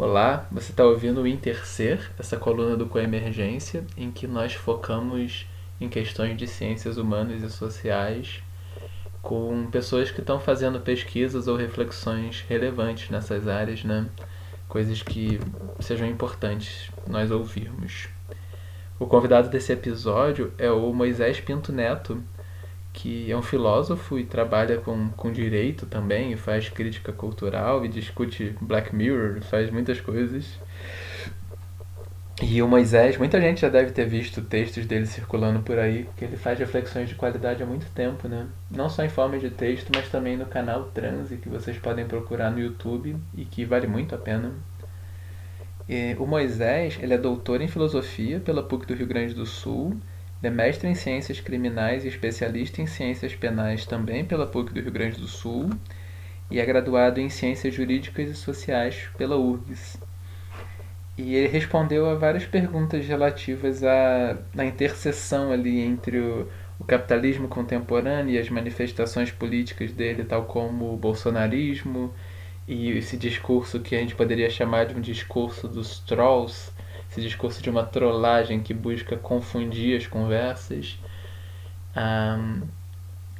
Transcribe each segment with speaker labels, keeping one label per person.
Speaker 1: Olá, você está ouvindo o Intercer, essa coluna do Coemergência, em que nós focamos em questões de ciências humanas e sociais com pessoas que estão fazendo pesquisas ou reflexões relevantes nessas áreas, né? Coisas que sejam importantes nós ouvirmos. O convidado desse episódio é o Moisés Pinto Neto, que é um filósofo e trabalha com, com direito também, faz crítica cultural e discute Black Mirror, faz muitas coisas. E o Moisés, muita gente já deve ter visto textos dele circulando por aí, que ele faz reflexões de qualidade há muito tempo, né? Não só em forma de texto, mas também no canal Transe, que vocês podem procurar no YouTube e que vale muito a pena. E o Moisés, ele é doutor em filosofia pela PUC do Rio Grande do Sul é mestre em Ciências Criminais e especialista em Ciências Penais também pela PUC do Rio Grande do Sul e é graduado em Ciências Jurídicas e Sociais pela URGS. E ele respondeu a várias perguntas relativas à, à interseção ali entre o, o capitalismo contemporâneo e as manifestações políticas dele, tal como o bolsonarismo e esse discurso que a gente poderia chamar de um discurso dos trolls, esse discurso de uma trollagem que busca confundir as conversas um,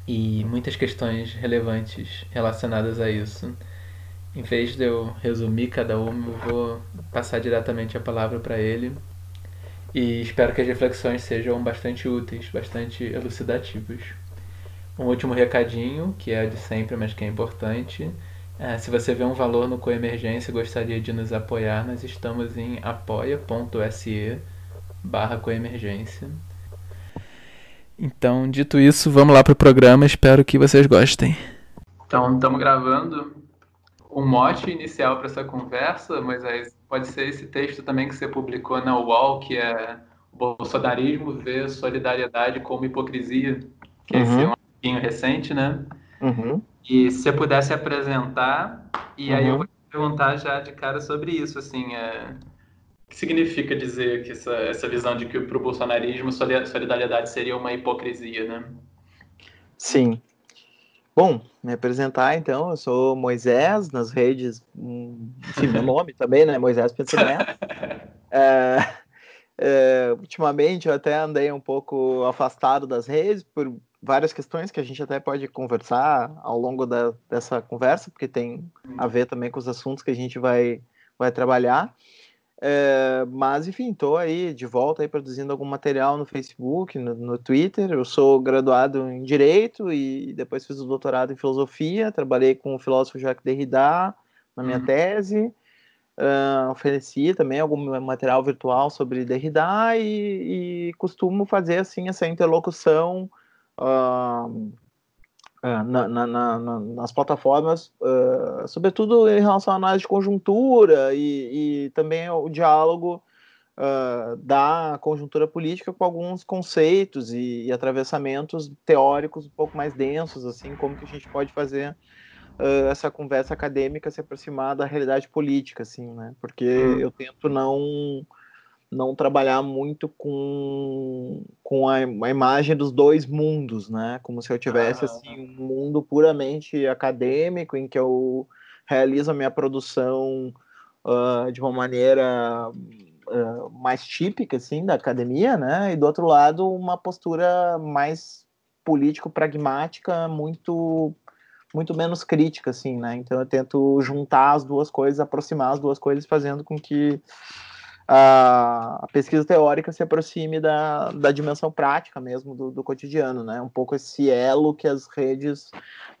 Speaker 1: e muitas questões relevantes relacionadas a isso. Em vez de eu resumir cada uma, eu vou passar diretamente a palavra para ele e espero que as reflexões sejam bastante úteis, bastante elucidativas. Um último recadinho, que é de sempre, mas que é importante é, se você vê um valor no Coemergência e gostaria de nos apoiar, nós estamos em apoia.se barra coemergência. Então, dito isso, vamos lá para o programa. Espero que vocês gostem. Então, estamos gravando um mote inicial para essa conversa, mas pode ser esse texto também que você publicou na UOL, que é Bolsonarismo vê solidariedade como hipocrisia, que uhum. esse é um pouquinho recente, né? Uhum. E se você pudesse apresentar, e uhum. aí eu uhum. vou te perguntar já de cara sobre isso, assim, é... o que significa dizer que essa, essa visão de que para o bolsonarismo solidariedade seria uma hipocrisia, né?
Speaker 2: Sim. Bom, me apresentar então, eu sou Moisés, nas redes, enfim, meu nome também, né, Moisés Pinto é, é, ultimamente eu até andei um pouco afastado das redes por várias questões que a gente até pode conversar ao longo da, dessa conversa, porque tem a ver também com os assuntos que a gente vai, vai trabalhar. É, mas, enfim, estou aí de volta aí produzindo algum material no Facebook, no, no, Twitter. Eu sou graduado em Direito e depois fiz o doutorado em Filosofia. Trabalhei com o filósofo Jacques Derrida na minha uhum. tese. Uh, ofereci também algum material virtual sobre Derrida e, e costumo fazer assim essa interlocução uh, na, na, na, nas plataformas, uh, sobretudo em relação à análise de conjuntura e, e também o diálogo uh, da conjuntura política com alguns conceitos e, e, atravessamentos teóricos um pouco mais densos, assim, como que a gente pode fazer essa conversa acadêmica se aproximar da realidade política, assim, né? Porque hum. eu tento não não trabalhar muito com, com a, a, imagem dos dois mundos, né? Como se eu tivesse ah. assim um mundo puramente acadêmico em que eu realizo a minha produção uh, de uma maneira uh, mais típica assim da academia, né? E do outro lado uma postura mais político pragmática, muito muito menos crítica assim, né? Então eu tento juntar as duas coisas, aproximar as duas coisas, fazendo com que a, pesquisa teórica se aproxime da, da dimensão prática mesmo do, do, cotidiano, né? Um pouco esse elo que as redes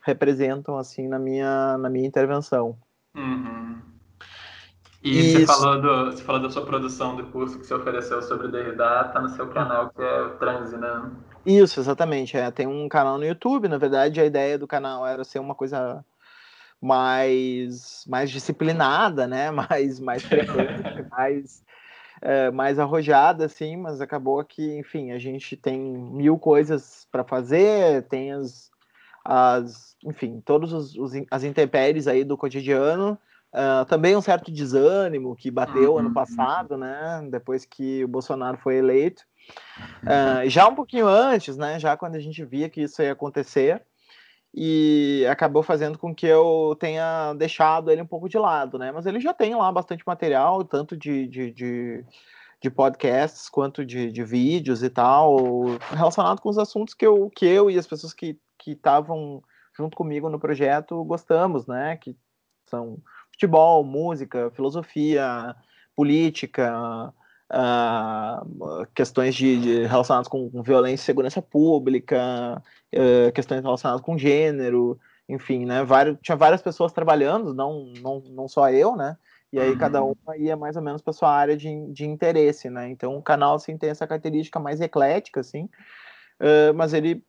Speaker 2: representam assim na minha, na minha intervenção.
Speaker 1: Uhum. E você falou, do, você falou da sua produção do curso que você ofereceu sobre Derrida, tá no seu canal que é o Transe, né?
Speaker 2: Isso, exatamente. É, tem um canal no YouTube, na verdade a ideia do canal era ser uma coisa mais mais disciplinada, né? Mais mais frequente, mais é, mais arrojada, assim, mas acabou que, enfim, a gente tem mil coisas para fazer, tem as, as enfim, todas as intempéries aí do cotidiano, uh, também um certo desânimo que bateu uhum. ano passado, né, depois que o Bolsonaro foi eleito, uh, já um pouquinho antes, né, já quando a gente via que isso ia acontecer, e acabou fazendo com que eu tenha deixado ele um pouco de lado, né? Mas ele já tem lá bastante material, tanto de, de, de, de podcasts quanto de, de, vídeos e tal, relacionado com os assuntos que eu, que eu e as pessoas que estavam junto comigo no projeto gostamos, né? Que são futebol, música, filosofia, política, uh, questões de, de relacionadas com, com, violência e segurança pública, uh, questões relacionadas com gênero, enfim, né? Vários, tinha várias pessoas trabalhando, não, não, não só eu, né? E aí uhum. cada uma ia mais ou menos para sua área de, de interesse, né? Então o canal assim tem essa característica mais eclética, assim, uh, mas ele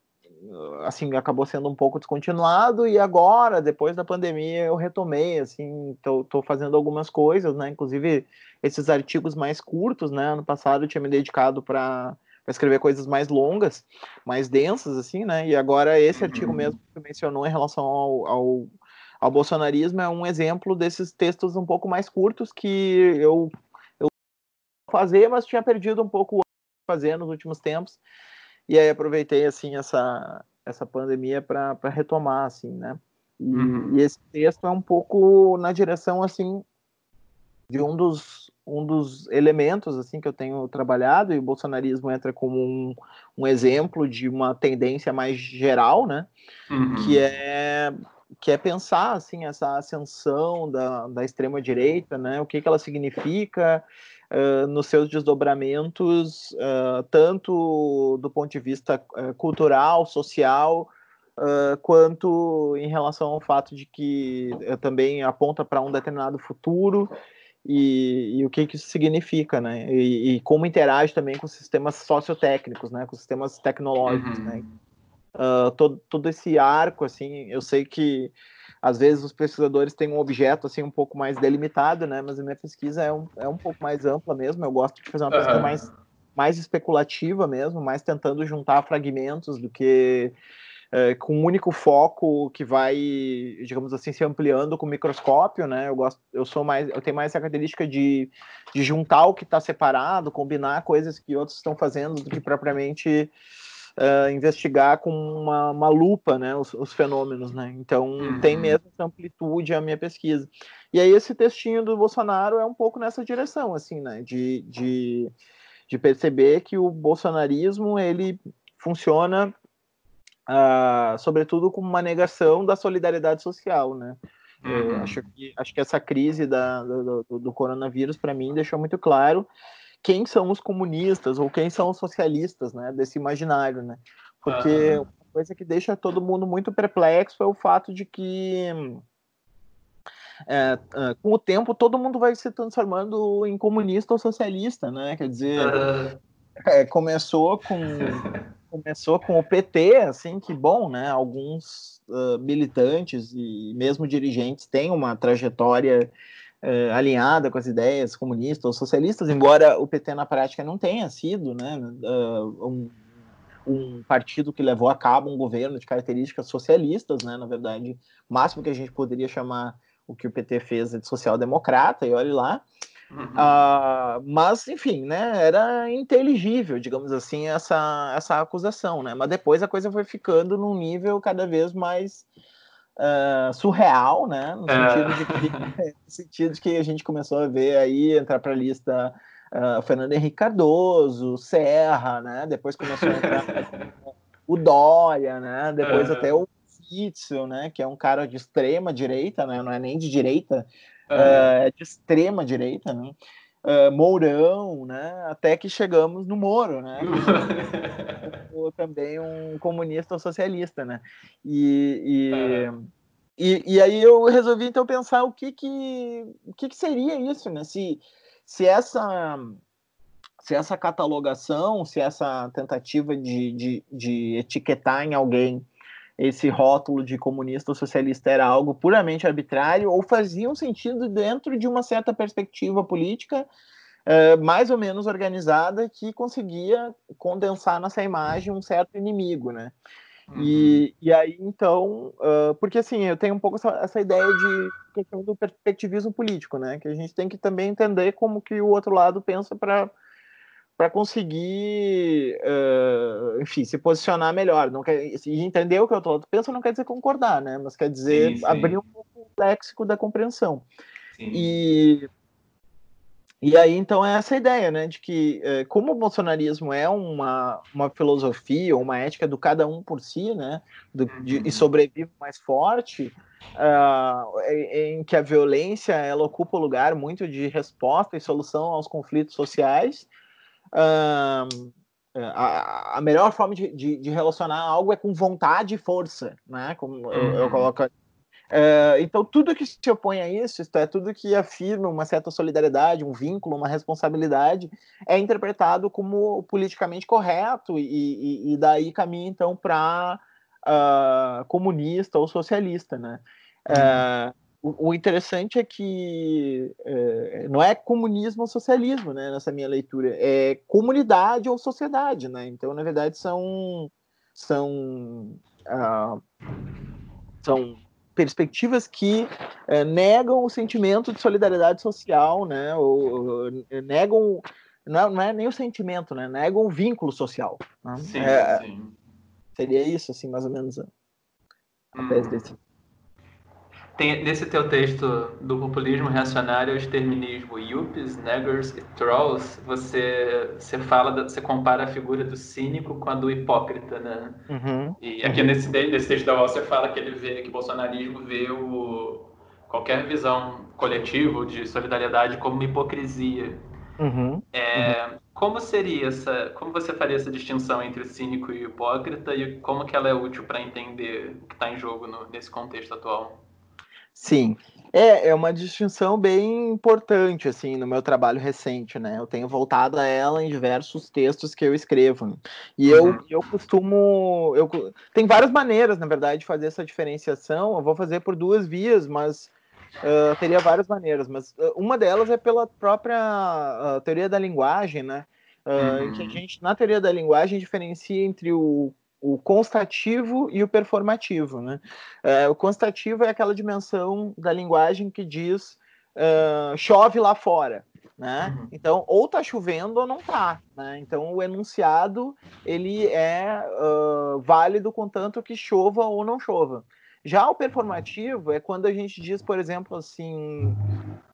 Speaker 2: assim acabou sendo um pouco descontinuado e agora depois da pandemia eu retomei assim tô, tô fazendo algumas coisas né? Inclusive esses artigos mais curtos né? Ano passado eu tinha me dedicado para escrever coisas mais longas mais densas assim né? E agora esse artigo mesmo que você mencionou em relação ao, ao, ao bolsonarismo é um exemplo desses textos um pouco mais curtos que eu eu fazer mas tinha perdido um pouco fazer nos últimos tempos e aí aproveitei assim essa essa pandemia para retomar assim, né? E, uhum. e, esse texto é um pouco na direção assim de um dos um dos elementos assim que eu tenho trabalhado e o bolsonarismo entra como um, um exemplo de uma tendência mais geral, né? Uhum. Que é que é pensar assim essa ascensão da, da extrema direita, né? O que, que ela significa, uh, nos seus desdobramentos, uh, tanto do ponto de vista uh, cultural, social, quanto em relação ao fato de que também aponta para um determinado futuro e, e, o que, que isso significa, né? E, e, como interage também com sistemas sociotécnicos, né? Com sistemas tecnológicos, né? uhum. né? todo, todo esse arco, assim, eu sei que às vezes os pesquisadores têm um objeto assim um pouco mais delimitado, né? Mas a minha pesquisa é um, é um pouco mais ampla mesmo. Eu gosto de fazer uma pesquisa uhum. mais, mais especulativa mesmo, mais tentando juntar fragmentos do que é, com um único foco que vai, digamos assim, se ampliando com o microscópio, né? Eu gosto, eu sou mais, eu tenho mais essa característica de, de juntar o que está separado, combinar coisas que outros estão fazendo do que propriamente uh, investigar com uma, uma lupa né, os, os, fenômenos. Né? Então, uhum. tem mesmo essa amplitude a minha pesquisa. E aí, esse textinho do Bolsonaro é um pouco nessa direção, assim, né? de, de, de perceber que o bolsonarismo ele funciona Uh, sobretudo como uma negação da solidariedade social, né? Uhum. acho, que, acho que essa crise da, do, do, do coronavírus, para mim, deixou muito claro quem são os comunistas ou quem são os socialistas, né, desse imaginário, né? Porque uhum. uma coisa que deixa todo mundo muito perplexo é o fato de que é, é, com o tempo todo mundo vai se transformando em comunista ou socialista, né? Quer dizer, uhum. é, começou com começou com o PT, assim, que bom, né? Alguns uh, militantes e mesmo dirigentes têm uma trajetória uh, alinhada com as ideias comunistas ou socialistas, embora o PT na prática não tenha sido né, uh, um, um, partido que levou a cabo um governo de características socialistas, né, na verdade, o máximo que a gente poderia chamar o que o PT fez é de social-democrata, e olhe lá. Uhum. Uh, mas, enfim, né, era inteligível, digamos assim, essa, essa acusação, né? Mas depois a coisa foi ficando num nível cada vez mais uh, surreal, né? No é. sentido, de que, no sentido de que a gente começou a ver aí entrar para a lista uh, Fernando Henrique Cardoso, Serra, né? Depois começou a entrar o Dória, né? Depois é. até o Witzel, né? Que é um cara de extrema direita, né? Não é nem de direita, é, uh, de extrema direita, né? Uh, Mourão, né? Até que chegamos no Moro, né? também um comunista ou socialista, né? E, e, uhum. e, e, aí eu resolvi então pensar o que que, o que, que seria isso, né? Se, se essa se essa catalogação, se essa tentativa de, de, de etiquetar em alguém esse rótulo de comunista ou socialista era algo puramente arbitrário ou fazia um sentido dentro de uma certa perspectiva política uh, mais ou menos organizada que conseguia condensar nessa imagem um certo inimigo, né? Uhum. E, e aí, então, uh, porque assim, eu tenho um pouco essa, essa, ideia de questão do perspectivismo político, né? Que a gente tem que também entender como que o outro lado pensa para para conseguir, uh, enfim, se posicionar melhor. Não quer, e entender o que eu estou pensando não quer dizer concordar, né? Mas quer dizer sim, sim. abrir um pouco o léxico da compreensão. Sim. E e aí, então, é essa ideia, né, de que, eh, como o bolsonarismo é uma, uma filosofia, uma ética do cada um por si, né, do, de, e uhum. sobrevive mais forte, uh, em, em, que a violência, ela ocupa o lugar muito de resposta e solução aos conflitos sociais, uh, a, a, melhor forma de, de, de, relacionar algo é com vontade e força, né, como eu, eu uhum. coloco é, então, tudo que se opõe a isso, isto é, tudo que afirma uma certa solidariedade, um vínculo, uma responsabilidade, é interpretado como politicamente correto e, e, e daí caminha, então, para uh, ah, comunista ou socialista, né? É, o, o, interessante é que é, não é comunismo ou socialismo, né, nessa minha leitura, é comunidade ou sociedade, né? Então, na verdade, são... são uh, são perspectivas que é, negam o sentimento de solidariedade social, né? Ou, ou negam não é, não é, nem o sentimento, né? Negam o vínculo social. Né? Sim, é, sim. Seria isso, assim, mais ou menos a, a hum. desse
Speaker 3: tem, nesse teu texto do populismo reacionário exterminismo, yuppies, neggers e trolls, você, você fala, da, você compara a figura do cínico com a do hipócrita, né? Uhum. E aqui uhum. nesse, nesse texto da UOL você fala que ele vê, que o bolsonarismo vê o, qualquer visão coletiva de solidariedade como uma hipocrisia. Uhum. É, uhum. Como seria essa, como você faria essa distinção entre o cínico e o hipócrita e como que ela é útil para entender o que está em jogo no, nesse contexto atual?
Speaker 2: Sim, é, é uma distinção bem importante, assim, no meu trabalho recente, né? Eu tenho voltado a ela em diversos textos que eu escrevo. E uhum. eu, eu costumo. Eu, tem várias maneiras, na verdade, de fazer essa diferenciação. Eu vou fazer por duas vias, mas uh, teria várias maneiras. Mas uh, uma delas é pela própria uh, teoria da linguagem, né? Uhum. Que a uhum. gente, na teoria da linguagem, diferencia entre o o constativo e o performativo. Né? É, o constativo é aquela dimensão da linguagem que diz uh, chove lá fora. Né? Uhum. Então, ou está chovendo ou não está. Né? Então, o enunciado ele é uh, válido contanto que chova ou não chova. Já o performativo é quando a gente diz, por exemplo, assim,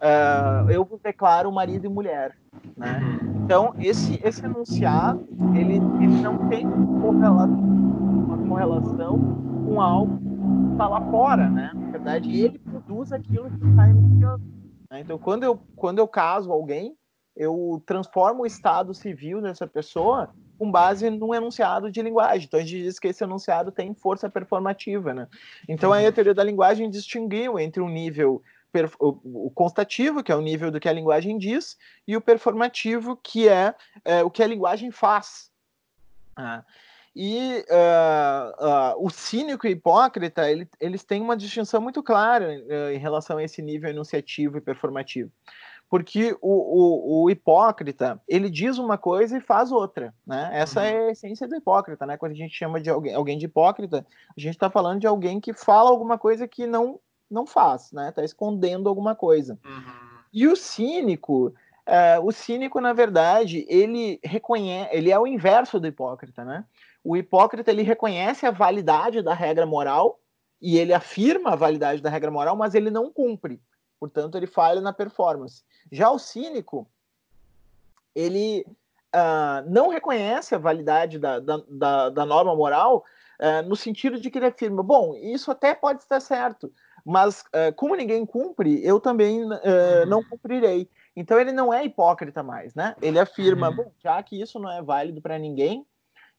Speaker 2: uh, eu declaro marido e mulher, né? Uhum. Então, esse, esse enunciado, ele, ele não tem uma correlação com algo que está lá fora, né? Na verdade, ele produz aquilo que está enunciando. Né? Então, quando eu, quando eu caso alguém, eu transformo o estado civil dessa pessoa com base num enunciado de linguagem. Então a gente diz que esse enunciado tem força performativa, né? Então aí a teoria da linguagem distinguiu entre um nível o, constativo, que é o nível do que a linguagem diz, e o performativo, que é, é o que a linguagem faz. Ah, e uh, uh, o cínico e o hipócrita, ele, eles têm uma distinção muito clara uh, em relação a esse nível enunciativo e performativo porque o, o, o, hipócrita ele diz uma coisa e faz outra, né? Essa uhum. é a essência do hipócrita, né? Quando a gente chama de alguém, alguém de hipócrita, a gente está falando de alguém que fala alguma coisa que não não faz, né? Está escondendo alguma coisa. Uhum. E o cínico, uh, o cínico na verdade ele reconhece, ele é o inverso do hipócrita, né? O hipócrita ele reconhece a validade da regra moral e ele afirma a validade da regra moral, mas ele não cumpre. Portanto, ele falha na performance. Já o cínico, ele uh, não reconhece a validade da, da, da, da norma moral uh, no sentido de que ele afirma: bom, isso até pode estar certo, mas uh, como ninguém cumpre, eu também não cumprirei. Então ele não é hipócrita mais, né? Ele afirma: uhum. bom, já que isso não é válido para ninguém,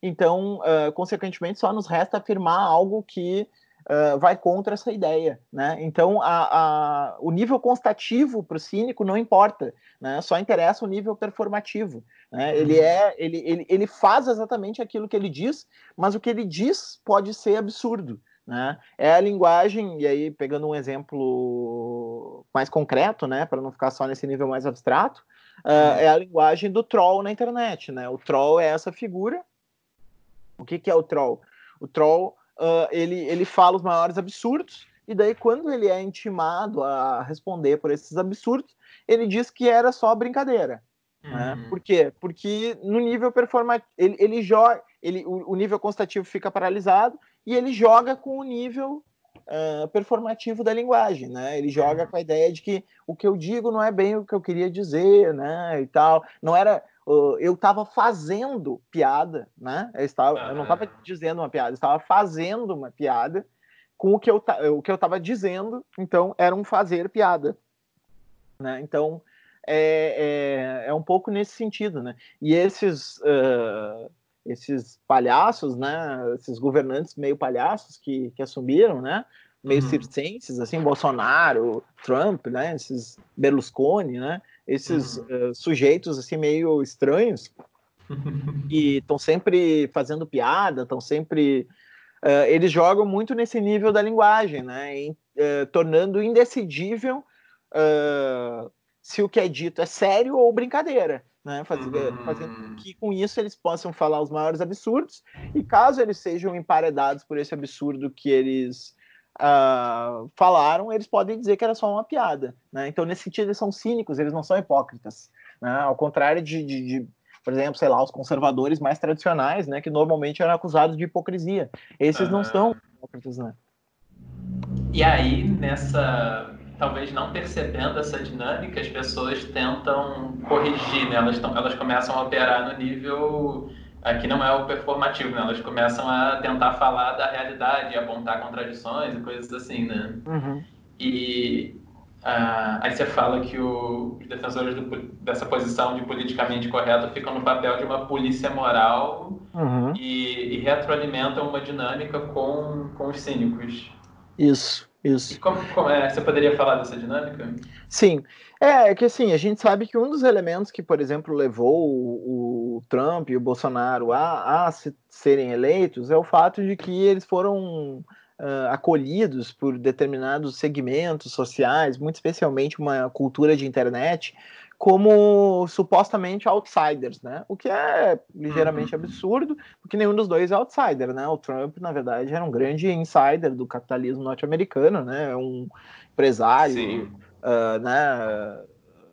Speaker 2: então, consequentemente, só nos resta afirmar algo que uh, vai contra essa ideia, né? Então, a, a, o nível constativo para o cínico não importa, né? Só interessa o nível performativo, né? Ele uhum. é, ele, ele, ele faz exatamente aquilo que ele diz, mas o que ele diz pode ser absurdo, né? É a linguagem, e aí pegando um exemplo mais concreto, né, para não ficar só nesse nível mais abstrato, uh, é a linguagem do troll na internet, né? O troll é essa figura. O que, que é o troll? O troll uh, ele, ele fala os maiores absurdos, e daí, quando ele é intimado a responder por esses absurdos, ele diz que era só brincadeira. Né? Uhum. Por quê? Porque no nível performativo, ele, ele joga, ele, o, o, nível constativo fica paralisado e ele joga com o nível uh, performativo da linguagem, né? Ele joga com a ideia de que o que eu digo não é bem o que eu queria dizer, né? E tal. Não era. Uh, eu estava fazendo piada, né? Eu, estava, eu não estava dizendo uma piada, eu estava fazendo uma piada com o que eu o que eu estava dizendo. Então era um fazer piada, né? Então é, é, é um pouco nesse sentido, né? E esses uh, esses palhaços, né? Esses governantes meio palhaços que, que assumiram, né? Meio uhum. circenses, assim, Bolsonaro, Trump, né? Esses Berlusconi, né? Esses uhum. uh, sujeitos assim meio estranhos e estão sempre fazendo piada, estão sempre uh, eles jogam muito nesse nível da linguagem, né? Uh, tornando indecidível se o que é dito é sério ou brincadeira. Né, uhum. fazendo que com isso eles possam falar os maiores absurdos, e caso eles sejam emparedados por esse absurdo que eles uh, falaram, eles podem dizer que era só uma piada. Né? Então, nesse sentido, eles são cínicos, eles não são hipócritas. Né? Ao contrário de, de, de, por exemplo, sei lá, os conservadores mais tradicionais, né, que normalmente eram acusados de hipocrisia. Esses uhum. não são hipócritas, né?
Speaker 1: E aí, nessa talvez não percebendo essa dinâmica, as pessoas tentam corrigir, né? elas, tão, elas começam a operar no nível aqui não é o performativo, né? elas começam a tentar falar da realidade, apontar contradições e coisas assim, né? Uhum. E uh, aí você fala que o, os defensores do, dessa posição de politicamente correto ficam no papel de uma polícia moral uhum. e, e retroalimentam uma dinâmica com, com os cínicos.
Speaker 2: Isso. Isso.
Speaker 1: Como, como é, você poderia falar dessa dinâmica?
Speaker 2: Sim. É, é, que assim, a gente sabe que um dos elementos que, por exemplo, levou o, o Trump e o Bolsonaro a, a se, serem eleitos é o fato de que eles foram uh, acolhidos por determinados segmentos sociais, muito especialmente uma cultura de internet, como supostamente outsiders, né? O que é ligeiramente uhum. absurdo, porque nenhum dos dois é outsider, né? O Trump, na verdade, era um grande insider do capitalismo norte-americano, né? Um empresário, uh, né?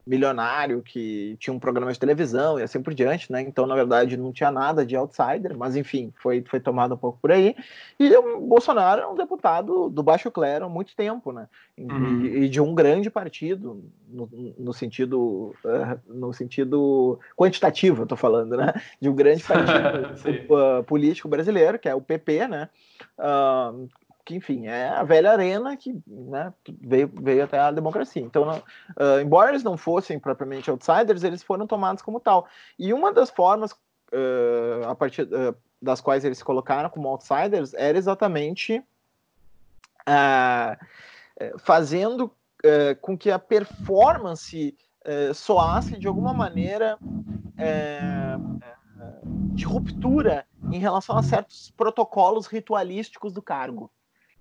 Speaker 2: Milionário que tinha um programa de televisão e assim por diante, né? Então, na verdade, não tinha nada de outsider, mas enfim, foi, foi tomado um pouco por aí. E o Bolsonaro é um deputado do baixo clero há muito tempo, né? E, uhum. e de um grande partido, no, no sentido uh, no sentido quantitativo, eu tô falando, né? De um grande partido uh, político brasileiro, que é o PP, né? Uh, que enfim, é a velha arena que né, veio, veio até a democracia. Então, uh, embora eles não fossem propriamente outsiders, eles foram tomados como tal. E uma das formas uh, a partir uh, das quais eles se colocaram como outsiders era exatamente fazendo com que a performance soasse de alguma maneira de ruptura em relação a certos protocolos ritualísticos do cargo.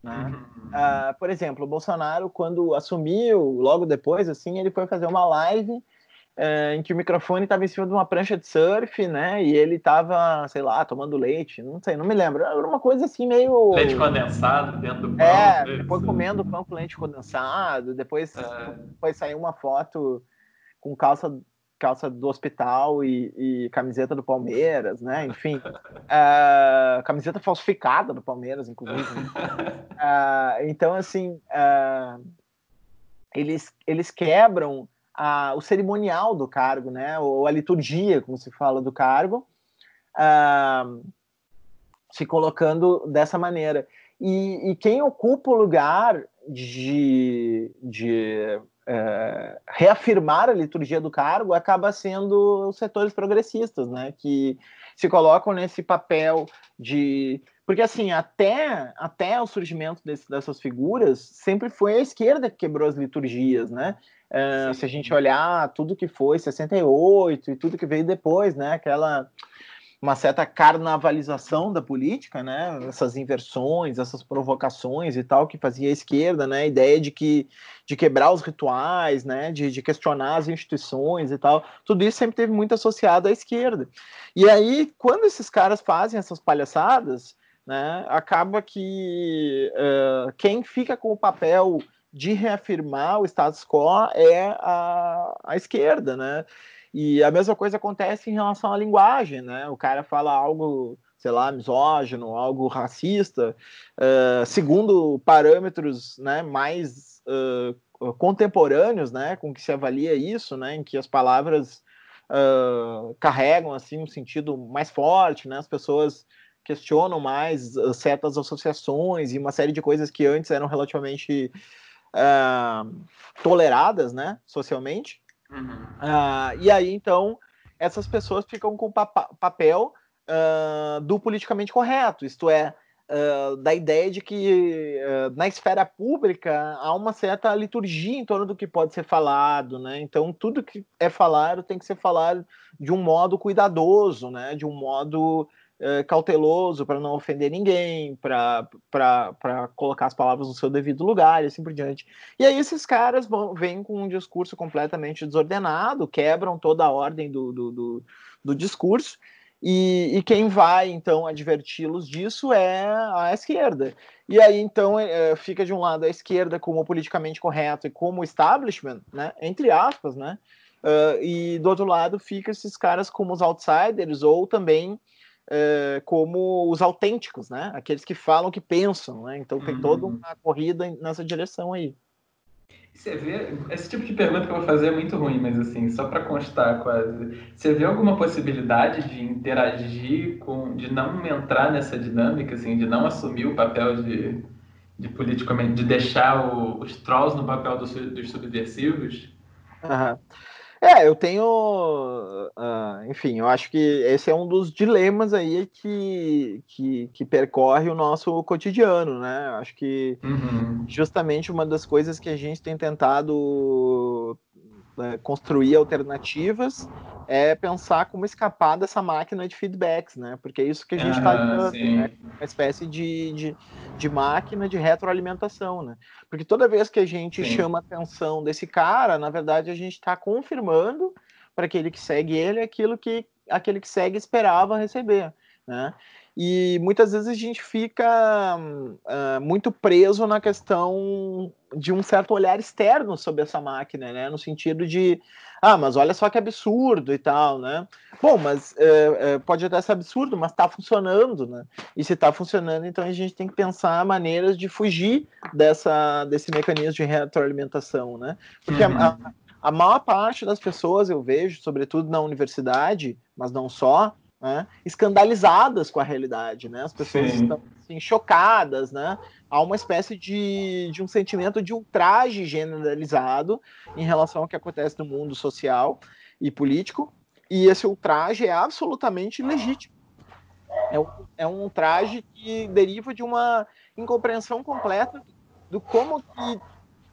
Speaker 2: Né? Uh, por exemplo, o Bolsonaro, quando assumiu, logo depois, assim, ele foi fazer uma live uh, em que o microfone estava em cima de uma prancha de surf, né? E ele estava, sei lá, tomando leite, não sei, não me lembro. Era uma coisa assim meio.
Speaker 1: Leite condensado dentro do pão.
Speaker 2: É, depois comendo pão com leite condensado, depois, é. depois saiu uma foto com calça calça do hospital e, e, camiseta do Palmeiras, né? Enfim, uh, camiseta falsificada do Palmeiras, inclusive. Uh, então, assim, uh, eles, eles quebram a, o cerimonial do cargo, né? Ou a liturgia, como se fala, do cargo, se colocando dessa maneira. E, e quem ocupa o lugar de, de é, reafirmar a liturgia do cargo acaba sendo os setores progressistas, né, que se colocam nesse papel de porque assim até até o surgimento desse, dessas figuras sempre foi a esquerda que quebrou as liturgias, né? É, se a gente olhar tudo que foi 68 e tudo que veio depois, né? Aquela uma certa carnavalização da política, né? Essas inversões, essas provocações e tal que fazia a esquerda, né? A ideia de que de quebrar os rituais, né? De, de questionar as instituições e tal. Tudo isso sempre teve muito associado à esquerda. E aí, quando esses caras fazem essas palhaçadas, né? Acaba que uh, quem fica com o papel de reafirmar o status quo é a, a esquerda, né? E a mesma coisa acontece em relação à linguagem, né? O cara fala algo, sei lá, misógino, algo racista, uh, segundo parâmetros né, mais uh, contemporâneos, né? Com que se avalia isso, né? Em que as palavras uh, carregam assim um sentido mais forte, né? As pessoas questionam mais certas associações e uma série de coisas que antes eram relativamente uh, toleradas, né, socialmente. Uhum. Uh, e aí, então, essas pessoas ficam com o papel uh, do politicamente correto, isto é, da ideia de que na esfera pública há uma certa liturgia em torno do que pode ser falado, né? Então, tudo que é falado tem que ser falado de um modo cuidadoso, né? De um modo é, cauteloso para não ofender ninguém, para colocar as palavras no seu devido lugar e assim por diante. E aí esses caras vão, vêm com um discurso completamente desordenado, quebram toda a ordem do, do, do, do discurso, e, e, quem vai então adverti-los disso é a esquerda. E aí então é, fica de um lado a esquerda como politicamente correto e como establishment, né, entre aspas, né, uh, e do outro lado fica esses caras como os outsiders ou também é, como os autênticos, né? Aqueles que falam que pensam, né? Então tem toda uhum. uma corrida nessa direção aí.
Speaker 1: Você vê, esse tipo de pergunta que eu vou fazer é muito ruim, mas assim, só para constar quase. Você vê alguma possibilidade de interagir com, de não entrar nessa dinâmica, assim, de não assumir o papel de, de politicamente, de deixar o, os trolls no papel dos, dos subversivos?
Speaker 2: Uhum. É, eu tenho. Uh, enfim, eu acho que esse é um dos dilemas aí que, que, que percorre o nosso cotidiano, né? Acho que uhum. justamente uma das coisas que a gente tem tentado né, construir alternativas é pensar como escapar dessa máquina de feedbacks, né? Porque é isso que a gente está ah, né? uma espécie de, de, de, máquina de retroalimentação, né? Porque toda vez que a gente sim. chama a atenção desse cara, na verdade a gente está confirmando para aquele que segue ele aquilo que aquele que segue esperava receber, né? E muitas vezes a gente fica uh, muito preso na questão de um certo olhar externo sobre essa máquina, né? No sentido de, ah, mas olha só que absurdo e tal, né? Bom, mas uh, uh, pode até ser absurdo, mas está funcionando, né? E se está funcionando, então a gente tem que pensar maneiras de fugir dessa, desse mecanismo de retroalimentação, né? Porque uhum. a, a maior parte das pessoas eu vejo, sobretudo na universidade, mas não só, né, escandalizadas com a realidade, né? As pessoas Sim. estão assim, chocadas, né? Há uma espécie de, de um sentimento de ultraje generalizado em relação ao que acontece no mundo social e político, e esse ultraje é absolutamente legítimo. É um, é um ultraje que deriva de uma incompreensão completa do como que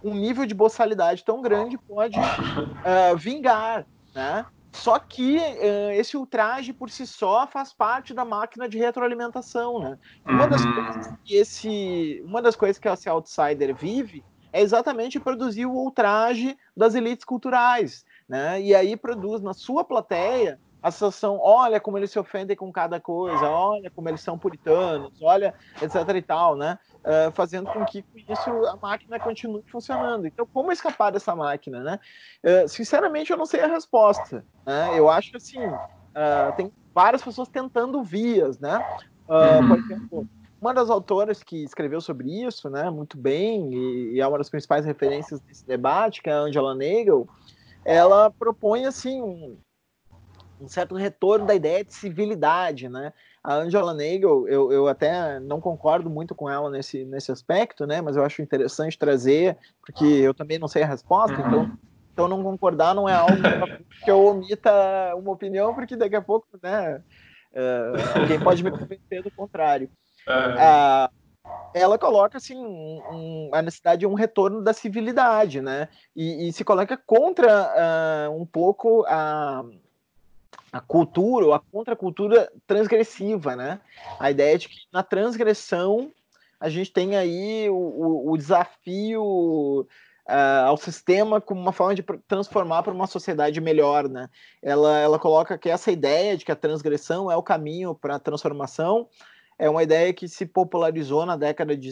Speaker 2: um nível de boçalidade tão grande pode uh, vingar, né? Só que uh, esse ultraje por si só faz parte da máquina de retroalimentação, né? Uma das uhum. coisas que esse, uma das coisas que esse outsider vive é exatamente produzir o ultraje das elites culturais, né? E aí produz na sua plateia a sensação, olha como eles se ofendem com cada coisa, olha como eles são puritanos, olha, etc e tal, né? Uh, fazendo com que com isso a máquina continue funcionando. Então, como escapar dessa máquina, né? Uh, sinceramente, eu não sei a resposta. Né? Eu acho que, assim, uh, tem várias pessoas tentando vias, né? Uhum. Por exemplo, uma das autoras que escreveu sobre isso, né, muito bem, e, e é uma das principais referências desse debate, que é a Angela Nagel, ela propõe, assim, um, certo retorno da ideia de civilidade, né? A Angela Nagel, eu, eu até não concordo muito com ela nesse, nesse aspecto, né? Mas eu acho interessante trazer, porque eu também não sei a resposta, uhum. então, então não concordar não é algo que eu omita uma opinião, porque daqui a pouco, né? Uh, alguém pode me convencer do contrário. Uh, ela coloca assim um, um, a necessidade de um retorno da civilidade, né? E, e se coloca contra uh, um pouco a a cultura ou a contracultura transgressiva, né? A ideia de que na transgressão a gente tem aí o, o, o desafio uh, ao sistema como uma forma de transformar para uma sociedade melhor, né? Ela, ela coloca que essa ideia de que a transgressão é o caminho para a transformação é uma ideia que se popularizou na década de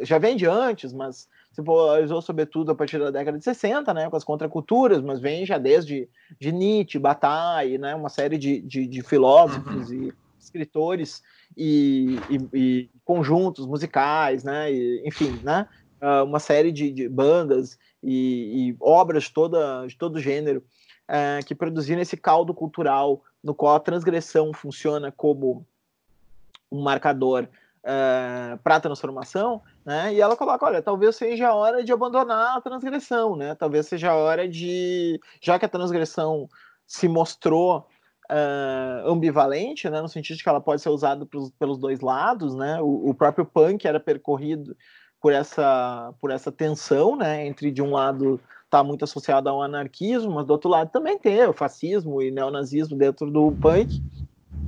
Speaker 2: já vem de antes, mas se polarizou sobretudo a partir da década de 60, né, com as contraculturas, mas vem já desde de Nietzsche, Bataille, né, uma série de, de, de filósofos uhum. e escritores e, e, e, conjuntos musicais, né, e, enfim, né, ah, uma série de, de bandas e, obras de, toda, de todo gênero uh, que produziram esse caldo cultural no qual a transgressão funciona como um marcador uh, para a transformação, né? E ela coloca, olha, talvez seja a hora de abandonar a transgressão, né? Talvez seja a hora de, já que a transgressão se mostrou uh, ambivalente, né? No sentido de que ela pode ser usada pelos, pelos dois lados, né? O, o, próprio punk era percorrido por essa, por essa tensão, né? Entre de um lado está muito associado ao anarquismo, mas do outro lado também tem o fascismo e neonazismo dentro do punk.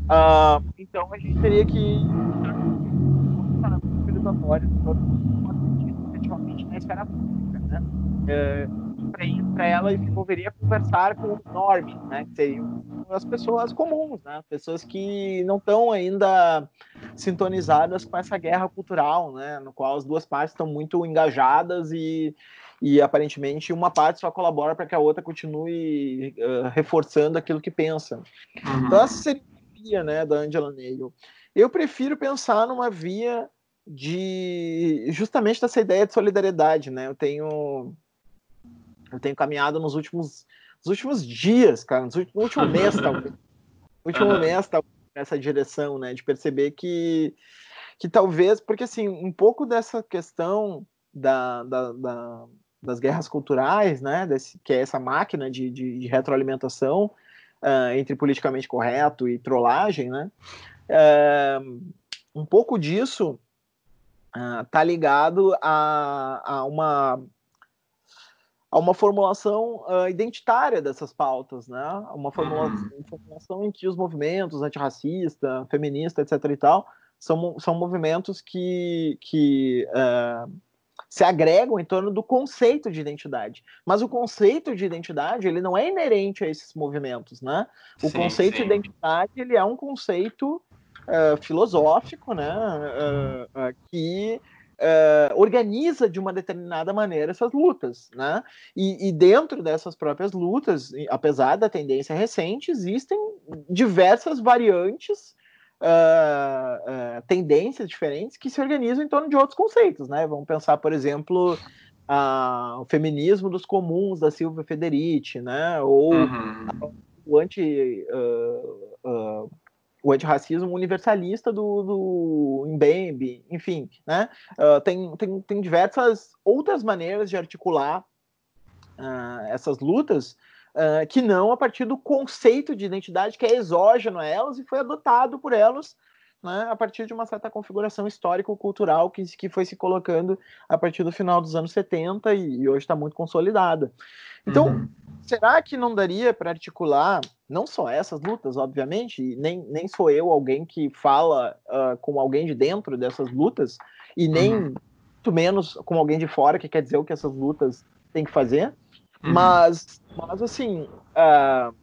Speaker 2: Uh, então a gente teria que civilizatório efetivamente na esfera pública, né? É, para ela envolveria conversar com o norme, né? Que seriam as pessoas comuns, né? Pessoas que não estão ainda sintonizadas com essa guerra cultural, né? No qual as duas partes estão muito engajadas e e aparentemente uma parte só colabora para que a outra continue uh, reforçando aquilo que pensa. Uhum. Então essa seria a via, né, da Angela Neil. Eu prefiro pensar numa via de justamente dessa ideia de solidariedade, né? Eu tenho eu tenho caminhado nos últimos nos últimos dias, cara, no último mês talvez, no último mês talvez nessa direção, né, de perceber que que talvez porque assim um pouco dessa questão da, da, da das guerras culturais, né, desse, que é essa máquina de, de, de retroalimentação uh, entre politicamente correto e trollagem, né, uh, um pouco disso está ah, ligado a, a, uma a uma formulação uh, identitária dessas pautas, né? Uma formulação, uhum. formulação em que os movimentos antirracista, feminista, etc. e tal, são, são movimentos que, que uh, se agregam em torno do conceito de identidade. Mas o conceito de identidade ele não é inerente a esses movimentos, né? O sim, conceito sim. de identidade ele é um conceito uh, filosófico, né? Uh, uh, que organiza de uma determinada maneira essas lutas, né? E, e, dentro dessas próprias lutas, apesar da tendência recente, existem diversas variantes uh, uh, tendências diferentes que se organizam em torno de outros conceitos, né? Vamos pensar, por exemplo, uh, o feminismo dos comuns da Silvia Federici, né? Ou uhum. o anti o antirracismo universalista do, do Mbembe, enfim, né? Uh, tem, tem, tem diversas outras maneiras de articular uh, essas lutas uh, que não a partir do conceito de identidade que é exógeno a elas e foi adotado por elas né, a partir de uma certa configuração histórico-cultural que, que foi se colocando a partir do final dos anos 70 e, e hoje está muito consolidada. Então, uhum. será que não daria para articular não só essas lutas, obviamente, nem, nem sou eu alguém que fala uh, com alguém de dentro dessas lutas, e nem uhum. muito menos com alguém de fora que quer dizer o que essas lutas têm que fazer, Uhum. Mas, mas assim, uh,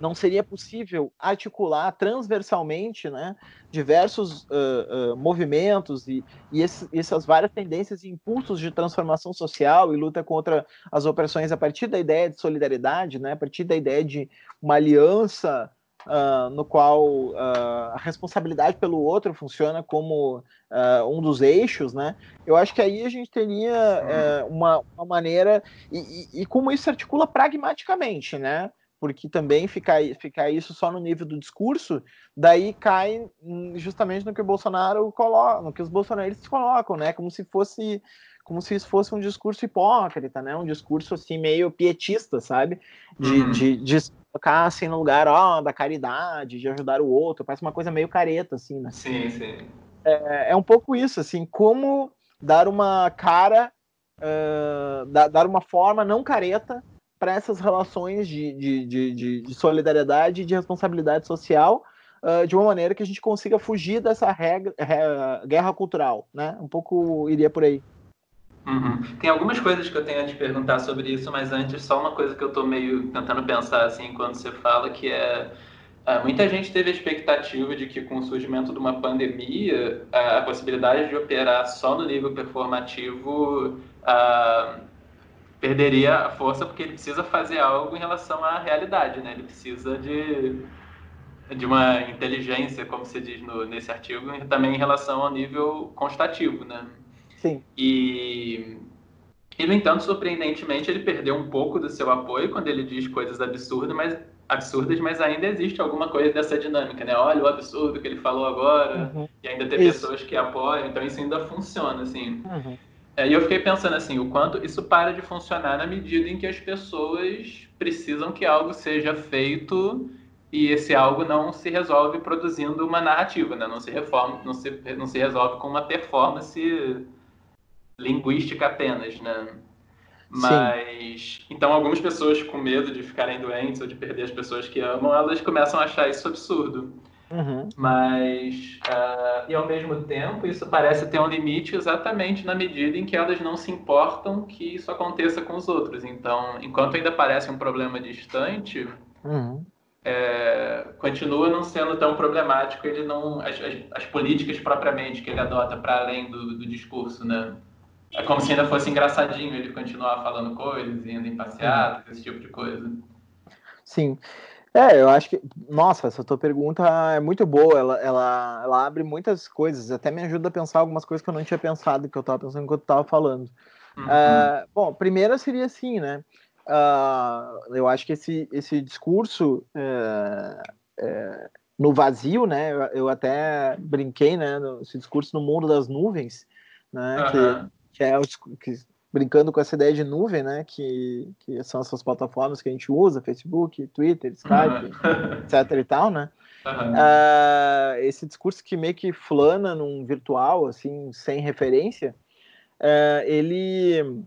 Speaker 2: não seria possível articular transversalmente né, diversos uh, uh, movimentos e, e esse, essas várias tendências e impulsos de transformação social e luta contra as opressões a partir da ideia de solidariedade, né, a partir da ideia de uma aliança uh, no qual a responsabilidade pelo outro funciona como um dos eixos, né? Eu acho que aí a gente teria eh, uma, uma, maneira e, e, e, como isso se articula pragmaticamente, né? Porque também ficar, ficar isso só no nível do discurso, daí cai justamente no que o Bolsonaro coloca, no que os bolsonaristas colocam, né? Como se fosse como se isso fosse um discurso hipócrita, né? Um discurso assim meio pietista, sabe? De, uhum. de, de, colocar assim no lugar ó, da caridade, de ajudar o outro, parece uma coisa meio careta, assim, né?
Speaker 1: Sim, sim.
Speaker 2: É, é um pouco isso, assim, como dar uma cara, uh, dar uma forma não careta para essas relações de, de, de, de, solidariedade e de responsabilidade social uh, de uma maneira que a gente consiga fugir dessa regra, guerra cultural, né? Um pouco iria por aí.
Speaker 1: Uhum. Tem algumas coisas que eu tenho a te perguntar sobre isso, mas antes só uma coisa que eu estou meio tentando pensar assim quando você fala que é Uh, muita gente teve a expectativa de que, com o surgimento de uma pandemia, uh, a possibilidade de operar só no nível performativo uh, perderia a força, porque ele precisa fazer algo em relação à realidade, né? Ele precisa de, de uma inteligência, como se diz no, nesse artigo, e também em relação ao nível constativo, né?
Speaker 2: Sim.
Speaker 1: E, e, no entanto, surpreendentemente, ele perdeu um pouco do seu apoio quando ele diz coisas absurdas, mas absurdas, mas ainda existe alguma coisa dessa dinâmica, né? Olha o absurdo que ele falou agora, uhum. e ainda tem isso. pessoas que apoiam, então isso ainda funciona, assim. Uhum. É, e eu fiquei pensando assim, o quanto isso para de funcionar na medida em que as pessoas precisam que algo seja feito e esse algo não se resolve produzindo uma narrativa, né? Não se reforma, não se, não se resolve com uma performance linguística apenas, né? Mas Sim. então algumas pessoas com medo de ficarem doentes ou de perder as pessoas que amam, elas começam a achar isso absurdo. Uhum. Mas uh, e ao mesmo tempo isso parece ter um limite exatamente na medida em que elas não se importam que isso aconteça com os outros. Então, enquanto ainda parece um problema distante, uhum. é, continua não sendo tão problemático ele não as, as, as políticas propriamente que ele adota para além do, do discurso, né? É como se ainda fosse engraçadinho ele continuar falando coisas, indo em passeatas, esse tipo de coisa.
Speaker 2: Sim. É, eu acho que. Nossa, essa tua pergunta é muito boa. Ela, ela, ela abre muitas coisas, até me ajuda a pensar algumas coisas que eu não tinha pensado, que eu estava pensando enquanto estava falando. Uhum. Uh, bom, primeiro seria assim, né? Uh, eu acho que esse, esse discurso uh, no vazio, né? Eu, eu, até brinquei, né? Esse discurso no mundo das nuvens, né? Uhum. Que, que é o que, brincando com essa ideia de nuvem, né? Que, que são essas plataformas que a gente usa, Facebook, Twitter, Skype, uhum. etc e tal, né? Uhum. Uh, esse discurso que meio que flana num virtual, assim, sem referência, uh, ele,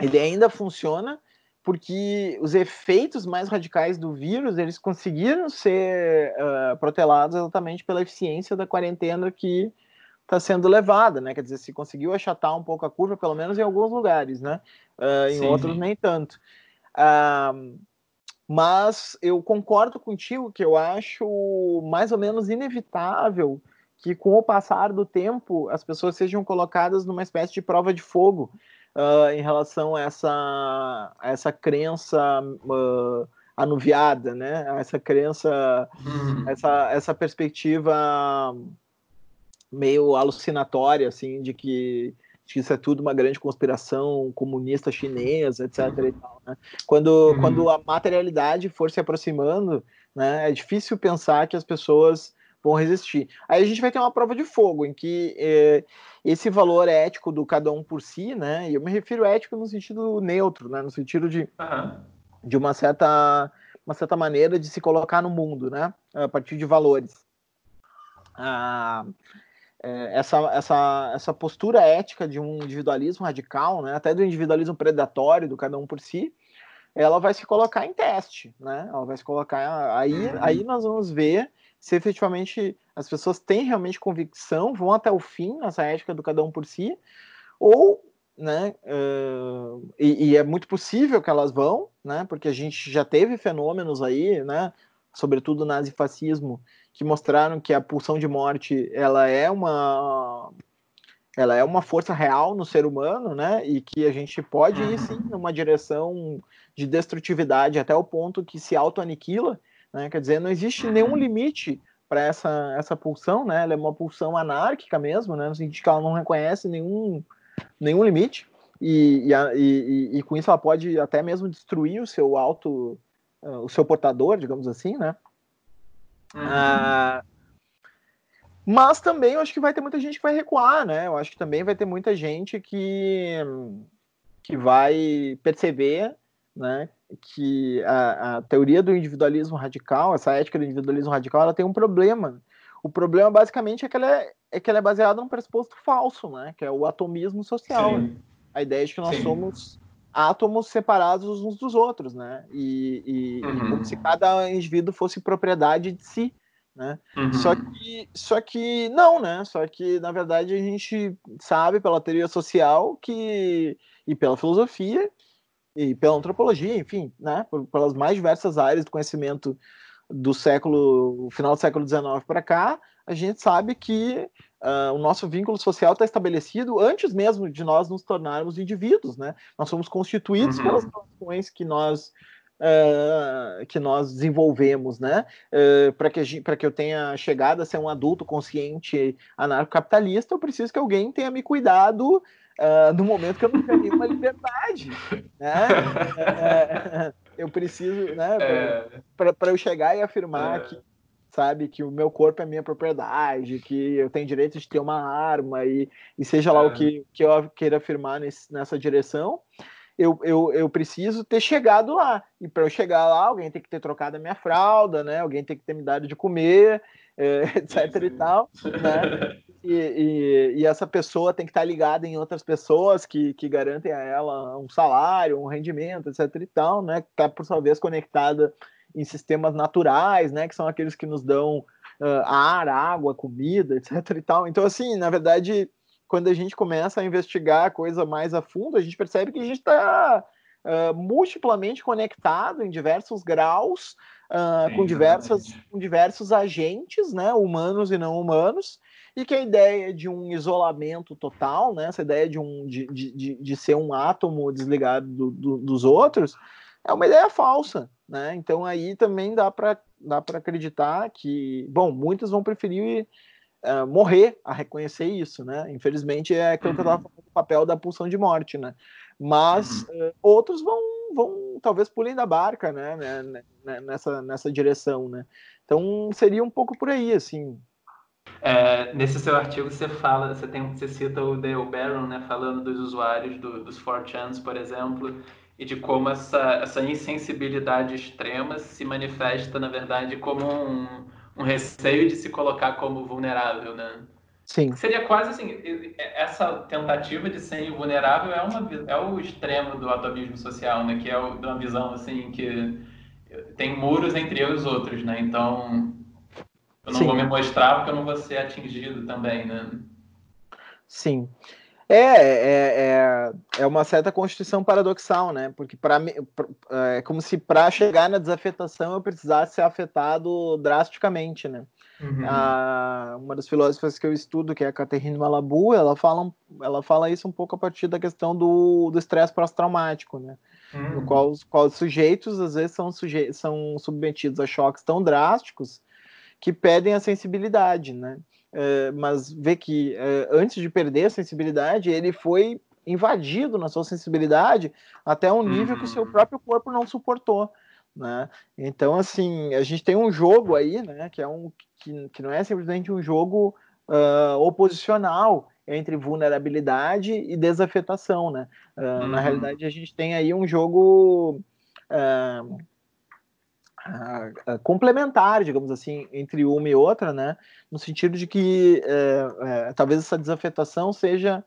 Speaker 2: ele ainda funciona porque os efeitos mais radicais do vírus eles conseguiram ser uh, protelados exatamente pela eficiência da quarentena que está sendo levada, né? Quer dizer, se conseguiu achatar um pouco a curva, pelo menos em alguns lugares, né? Uh, em sim, outros sim. nem tanto. Uh, mas eu concordo contigo que eu acho mais ou menos inevitável que com o passar do tempo as pessoas sejam colocadas numa espécie de prova de fogo uh, em relação a essa, a essa crença uh, anuviada, né? Essa crença, uhum. essa, essa perspectiva meio alucinatória, assim, de que, de que isso é tudo uma grande conspiração comunista chinesa, etc. E tal, né? quando, uhum. quando a materialidade for se aproximando, né, é difícil pensar que as pessoas vão resistir. Aí a gente vai ter uma prova de fogo, em que é, esse valor ético do cada um por si, né, e eu me refiro ético no sentido neutro, né, no sentido de, uhum. de uma certa uma certa maneira de se colocar no mundo, né, a partir de valores. Ah, essa, essa, essa postura ética de um individualismo radical, né, até do individualismo predatório, do cada um por si, ela vai se colocar em teste, né? Ela vai se colocar aí, uhum. aí nós vamos ver se efetivamente as pessoas têm realmente convicção, vão até o fim nessa ética do cada um por si, ou, né? Uh, e, e, é muito possível que elas vão, né? Porque a gente já teve fenômenos aí, né? Sobretudo nazifascismo, que mostraram que a pulsão de morte ela é uma ela é uma força real no ser humano, né? E que a gente pode ir sim uhum. numa direção de destrutividade até o ponto que se auto-aniquila, né? Quer dizer, não existe nenhum uhum. limite para essa, essa pulsão, né? Ela é uma pulsão anárquica mesmo, né? No sentido que ela não reconhece nenhum, nenhum limite e, e, e, e com isso ela pode até mesmo destruir o seu auto, o seu portador, digamos assim, né? Uhum. Ah, mas também eu acho que vai ter muita gente que vai recuar, né? Eu acho que também vai ter muita gente que, que vai perceber né, que a, a teoria do individualismo radical, essa ética do individualismo radical, ela tem um problema. O problema, basicamente, é que ela é, é que ela é baseada num pressuposto falso, né? Que é o atomismo social. A ideia de que nós Sim. somos átomos separados uns dos outros, né? E, e, uhum. e, como se cada indivíduo fosse propriedade de si, né? Uhum. Só que, só que não, né? Só que na verdade a gente sabe pela teoria social que e pela filosofia e pela antropologia, enfim, né? Por, pelas mais diversas áreas do conhecimento do século, final do século XIX para cá, a gente sabe que uh, o nosso vínculo social está estabelecido antes mesmo de nós nos tornarmos indivíduos, né? Nós somos constituídos uhum. pelas relações que nós uh, que nós desenvolvemos, né? Uh, para que, que eu tenha chegado a ser um adulto consciente anarcocapitalista, eu preciso que alguém tenha me cuidado no momento que eu não tenho nenhuma liberdade, né? eu preciso, né? Para é... eu chegar e afirmar é... que sabe? Que o meu corpo é minha propriedade, que eu tenho direito de ter uma arma e, e seja lá o é. que, que eu queira afirmar nesse, nessa direção eu, eu, eu preciso ter chegado lá. E para eu chegar lá, alguém tem que ter trocado a minha fralda, né? Alguém tem que ter me dado de comer, é, etc e tal, né? E, e, e, essa pessoa tem que estar ligada em outras pessoas que, que garantem a ela um salário, um rendimento, etc e tal, né? Que está, por sua vez, conectada em sistemas naturais, né? Que são aqueles que nos dão uh, ar, água, comida, etc e tal. Então, assim, na verdade quando a gente começa a investigar a coisa mais a fundo, a gente percebe que a gente está uh, multiplamente conectado em diversos graus, uh, Sim, com, diversas, com diversos agentes, né, humanos e não humanos, e que a ideia de um isolamento total, né, essa ideia de, um, de, de, de ser um átomo desligado do, do, dos outros, é uma ideia falsa. Né? Então aí também dá para dá acreditar que, bom, muitos vão preferir uh, morrer a reconhecer isso, né? Infelizmente é aquilo que eu estava uhum. falando, o papel da pulsão de morte, né? Mas uh, outros vão, vão talvez pulem da barca, né? né, né? né? Nessa, nessa direção, né? Então seria um pouco por aí, assim.
Speaker 1: É, nesse seu artigo você fala, você tem, você cita o Dale Barron, né? Falando dos usuários do, dos 4chans, por exemplo, e de como essa, essa insensibilidade extrema se manifesta, na verdade, como um, um receio de se colocar como vulnerável, né?
Speaker 2: Sim.
Speaker 1: Seria quase assim, essa tentativa de ser invulnerável é, uma, é o extremo do atomismo social, né? Que é uma visão, assim, que tem muros entre eu e os outros, né? Então, eu não Sim. vou me mostrar porque eu não vou ser atingido também, né?
Speaker 2: Sim. É, é, é, é uma certa constituição paradoxal, né? Porque para é como se para chegar na desafetação eu precisasse ser afetado drasticamente, né? Uhum. A, uma das filósofas que eu estudo, que é a Catherine Malabu, ela fala, ela fala isso um pouco a partir da questão do estresse pós-traumático, né? Uhum. No qual, qual os sujeitos às vezes são, suje são submetidos a choques tão drásticos que pedem a sensibilidade, né? Eh, mas vê que uh, antes de perder a sensibilidade, ele foi invadido na sua sensibilidade até um nível uhum. que o seu uhum. próprio corpo não suportou. Né? Então, assim, a gente tem um jogo aí, né, que é um que, que não é simplesmente um jogo uh, oposicional entre vulnerabilidade e desafetação, né? Uh, uhum. Na realidade, a gente tem aí um jogo uh, complementar, digamos assim, entre uma e outra, né? No sentido de que é, é, talvez essa desafetação seja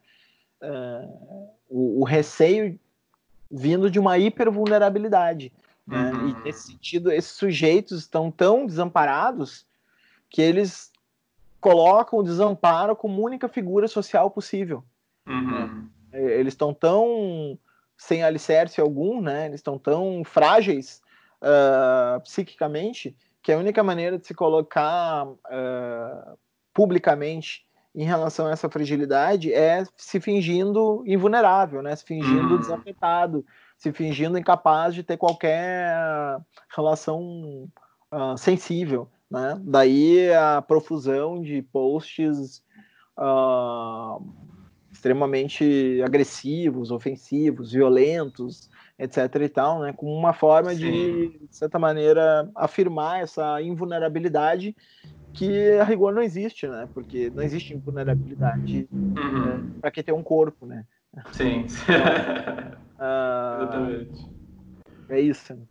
Speaker 2: é, o, o, receio vindo de uma hipervulnerabilidade. Né? Uhum. E nesse sentido, esses sujeitos estão tão desamparados que eles colocam o desamparo como única figura social possível.
Speaker 1: Uhum.
Speaker 2: Né? Eles estão tão sem alicerce algum, né? Eles estão tão frágeis uh, psiquicamente, que a única maneira de se colocar uh, publicamente em relação a essa fragilidade é se fingindo invulnerável, né? se fingindo uhum. desafetado, se fingindo incapaz de ter qualquer relação uh, sensível. Né? Daí a profusão de posts uh, extremamente agressivos, ofensivos, violentos, etc e tal, né, com uma forma Sim. de, de certa maneira, afirmar essa invulnerabilidade que a rigor não existe, né, porque não existe invulnerabilidade uhum. né, para quem tem um corpo, né.
Speaker 1: Sim.
Speaker 2: Então, uh, Exatamente. É isso.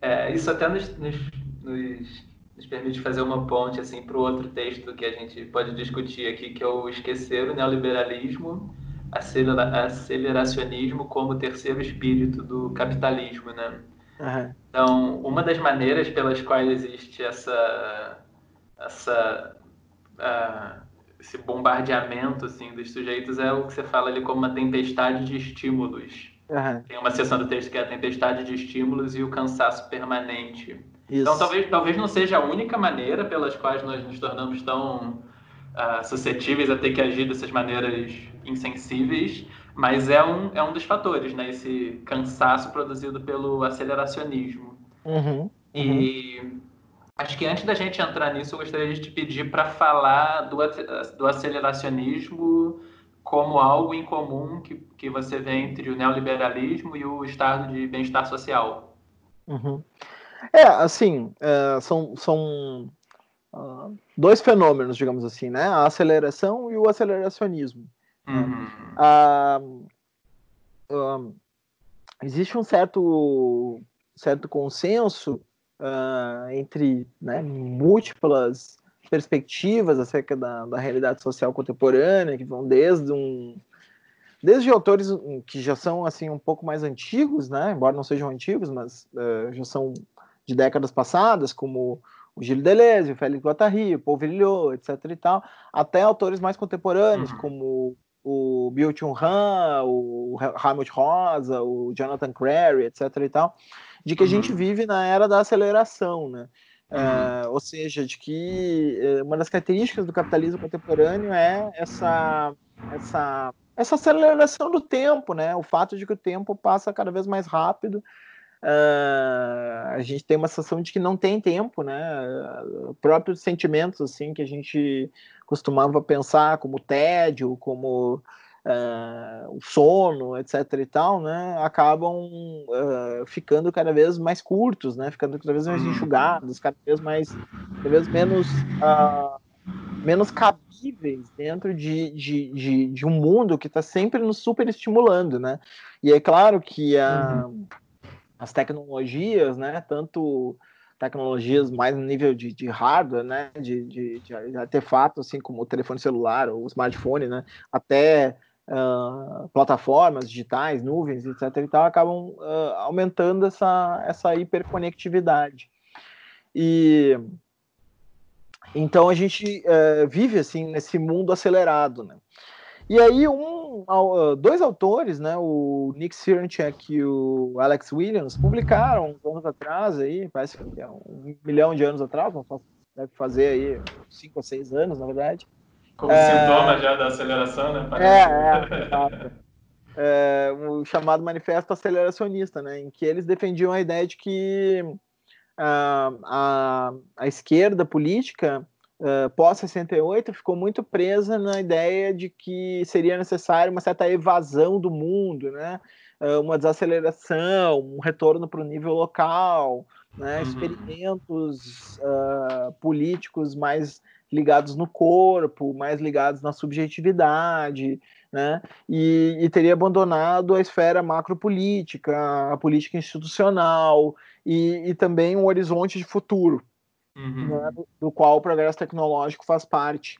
Speaker 1: É, isso até nos, nos, nos, nos permite fazer uma ponte assim para o outro texto que a gente pode discutir aqui, que é o Esquecer o Neoliberalismo aceleracionismo como terceiro espírito do capitalismo, né?
Speaker 2: Uhum.
Speaker 1: Então, uma das maneiras pelas quais existe essa, essa uh, esse bombardeamento assim dos sujeitos é o que você fala ali como uma tempestade de estímulos.
Speaker 2: Uhum.
Speaker 1: Tem uma seção do texto que é a tempestade de estímulos e o cansaço permanente. Isso. Então talvez, talvez não seja a única maneira pelas quais nós nos tornamos tão uh, suscetíveis a ter que agir dessas maneiras insensíveis, mas é um, é um dos fatores, né? Esse cansaço produzido pelo aceleracionismo.
Speaker 2: Uhum, uhum.
Speaker 1: E acho que antes da gente entrar nisso, eu gostaria de te pedir para falar do, do aceleracionismo como algo em comum que, que você vê entre o neoliberalismo e o estado de bem-estar social.
Speaker 2: Uhum. É, assim, é, são, são uh, dois fenômenos, digamos assim, né? A aceleração e o aceleracionismo.
Speaker 1: Uhum.
Speaker 2: Uh, uh, existe um certo, certo consenso entre né, múltiplas perspectivas acerca da, da realidade social contemporânea, que vão desde um desde autores que já são assim um pouco mais antigos, né, embora não sejam antigos, mas uh, já são de décadas passadas, como o Gilles Deleuze, o Félix Guattari, o Paul Virilio, etc. e tal, até autores mais contemporâneos, uhum. como o Bill Chun Han, o Helmut Rosa, o Jonathan Crary, etc. e tal, de que a gente uhum. vive na era da aceleração, né? Uh, ou seja, de que uh, uma das características do capitalismo contemporâneo é essa, essa, essa aceleração do tempo, né? O fato de que o tempo passa cada vez mais rápido. Uh, a gente tem uma sensação de que não tem tempo, né? Próprios sentimentos assim que a gente costumava pensar como tédio, como uh, o sono, etc. e tal, né, acabam uh, ficando cada vez mais curtos, né, ficando cada vez mais uhum. enxugados, cada vez mais, cada vez menos, menos cabíveis dentro de, de, de, de um mundo que está sempre nos super estimulando, né. E é claro que a, uhum. As tecnologias, né, tanto tecnologias mais no nível de, de hardware, né, de, de, de artefatos, assim como o telefone celular ou o smartphone, né, até uh, plataformas digitais, nuvens, etc. e tal, acabam uh, aumentando essa, essa hiperconectividade. E então a gente uh, vive assim nesse mundo acelerado, né? E aí um, dois autores, né, o Nick Sirnchek e o Alex Williams, publicaram uns anos atrás aí, parece que é um milhão de anos atrás, deve fazer aí cinco ou seis anos, na verdade,
Speaker 1: como é... sintoma já da aceleração, né?
Speaker 2: É, é, é, o chamado manifesto aceleracionista, né? Em que eles defendiam a ideia de que uh, a, a esquerda política uh, pós-68 ficou muito presa na ideia de que seria necessário uma certa evasão do mundo, né? Uh, uma desaceleração, um retorno para o nível local, né? Uhum. experimentos uh, políticos mais ligados no corpo, mais ligados na subjetividade, né? E, e teria abandonado a esfera macropolítica, a política institucional e, e também um horizonte de futuro, uhum. né? do, do qual o progresso tecnológico faz parte.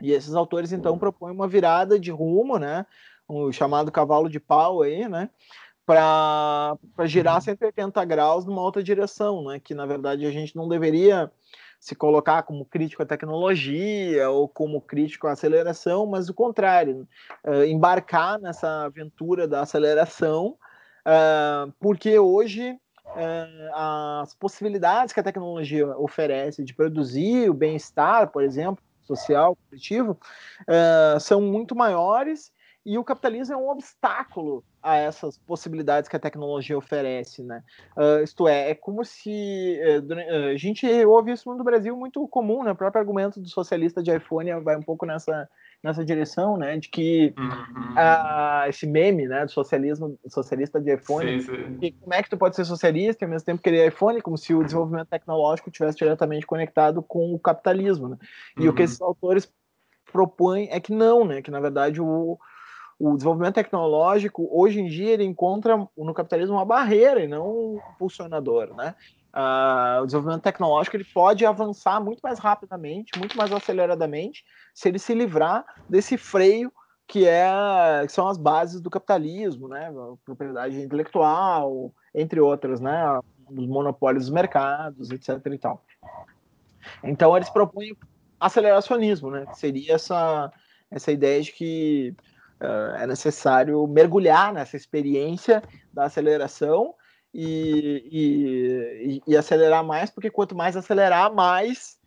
Speaker 2: E esses autores então propõem uma virada de rumo, né? O chamado cavalo de pau aí, né? Para girar 180 uhum. graus numa outra direção, né? Que na verdade a gente não deveria se colocar como crítico à tecnologia ou como crítico à aceleração, mas o contrário, uh, embarcar nessa aventura da aceleração, uh, porque hoje as possibilidades que a tecnologia oferece de produzir o bem-estar, por exemplo, social, coletivo, são muito maiores e o capitalismo é um obstáculo a essas possibilidades que a tecnologia oferece, né? Uh, isto é, é como se uh, a gente ouve isso no Brasil muito comum, né? O próprio argumento do socialista de iPhone vai um pouco nessa nessa direção, né? De que uhum. uh, esse meme, né? Do socialismo socialista de iPhone, sim, sim. Que, como é que tu pode ser socialista e ao mesmo tempo querer iPhone, como se o desenvolvimento tecnológico tivesse diretamente conectado com o capitalismo, né? E uhum. o que uhum. esses autores propõem é que não, né? Que na verdade o o desenvolvimento tecnológico, hoje em dia, ele encontra no capitalismo uma barreira e não um impulsionador, né? Uh, o desenvolvimento tecnológico ele pode avançar muito mais rapidamente, muito mais aceleradamente, se ele se livrar desse freio que, é, que são as bases do capitalismo, né? Propriedade intelectual, entre outras, né? Os monopólios dos mercados, etc. E tal. Então eles propõem aceleracionismo, né? Que seria essa, essa ideia de que uh, é necessário mergulhar nessa experiência da aceleração e, e, e acelerar mais, porque quanto mais acelerar, mais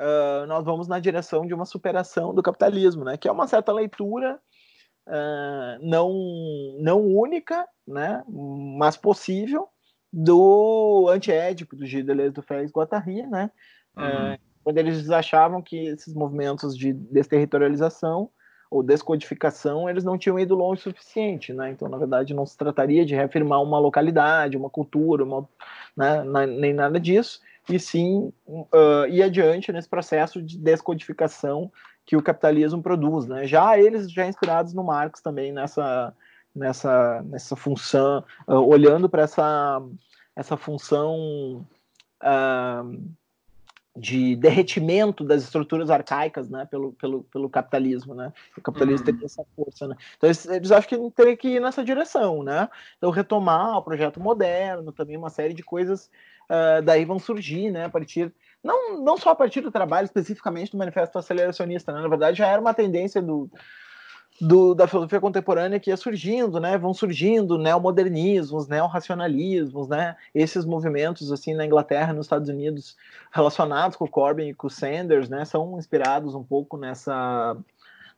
Speaker 2: uh, nós vamos na direção de uma superação do capitalismo, né? Que é uma certa leitura uh, não, não única, né? Mas possível do antiédico do Gilles Deleuze do Félix Guattari, né? Uhum. Uh, quando eles achavam que esses movimentos de desterritorialização ou descodificação, eles não tinham ido longe o suficiente, né? Então, na verdade, não se trataria de reafirmar uma localidade, uma cultura, uma, né? nem nada disso, e sim uh, ir adiante nesse processo de descodificação que o capitalismo produz, né? Já eles já inspirados no Marx também nessa nessa nessa função, uh, olhando para essa essa função uh, de derretimento das estruturas arcaicas, né, pelo, pelo, pelo capitalismo, né, o capitalismo uhum. tem essa força, né, então eles, eles acham que teria que ir nessa direção, né, então retomar o projeto moderno, também uma série de coisas uh, daí vão surgir, né, a partir, não, não só a partir do trabalho especificamente do manifesto aceleracionista, né, na verdade já era uma tendência do, do, da filosofia contemporânea que ia surgindo, né? Vão surgindo neomodernismos, neorracionalismos, né? Esses movimentos assim na Inglaterra, nos Estados Unidos, relacionados com o Corbyn e com o Sanders, né? São inspirados um pouco nessa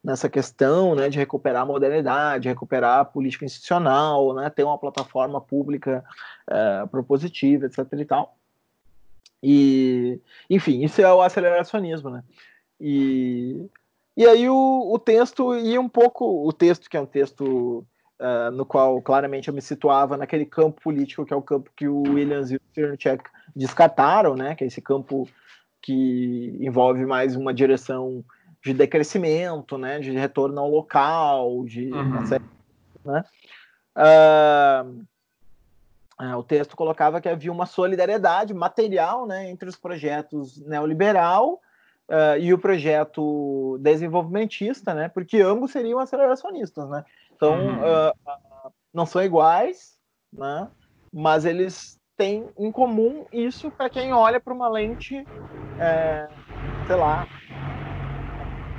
Speaker 2: nessa questão, né? De recuperar a modernidade, recuperar a política institucional, né? Ter uma plataforma pública é, propositiva, etc. E tal. E, enfim, isso é o aceleracionismo, né? E e aí o, o texto ia um pouco, o texto que é um texto uh, no qual claramente eu me situava naquele campo político que é o campo que o Williams e o Cerncheck descartaram, né? Que é esse campo que envolve mais uma direção de decrescimento, né? De retorno ao local, de uhum. série, né? Uh, o texto colocava que havia uma solidariedade material né, entre os projetos neoliberal uh, e o projeto desenvolvimentista, né? Porque ambos seriam aceleracionistas, né? Então, uhum. uh, não são iguais, né? Mas eles têm em comum isso para quem olha para uma lente, é, sei lá,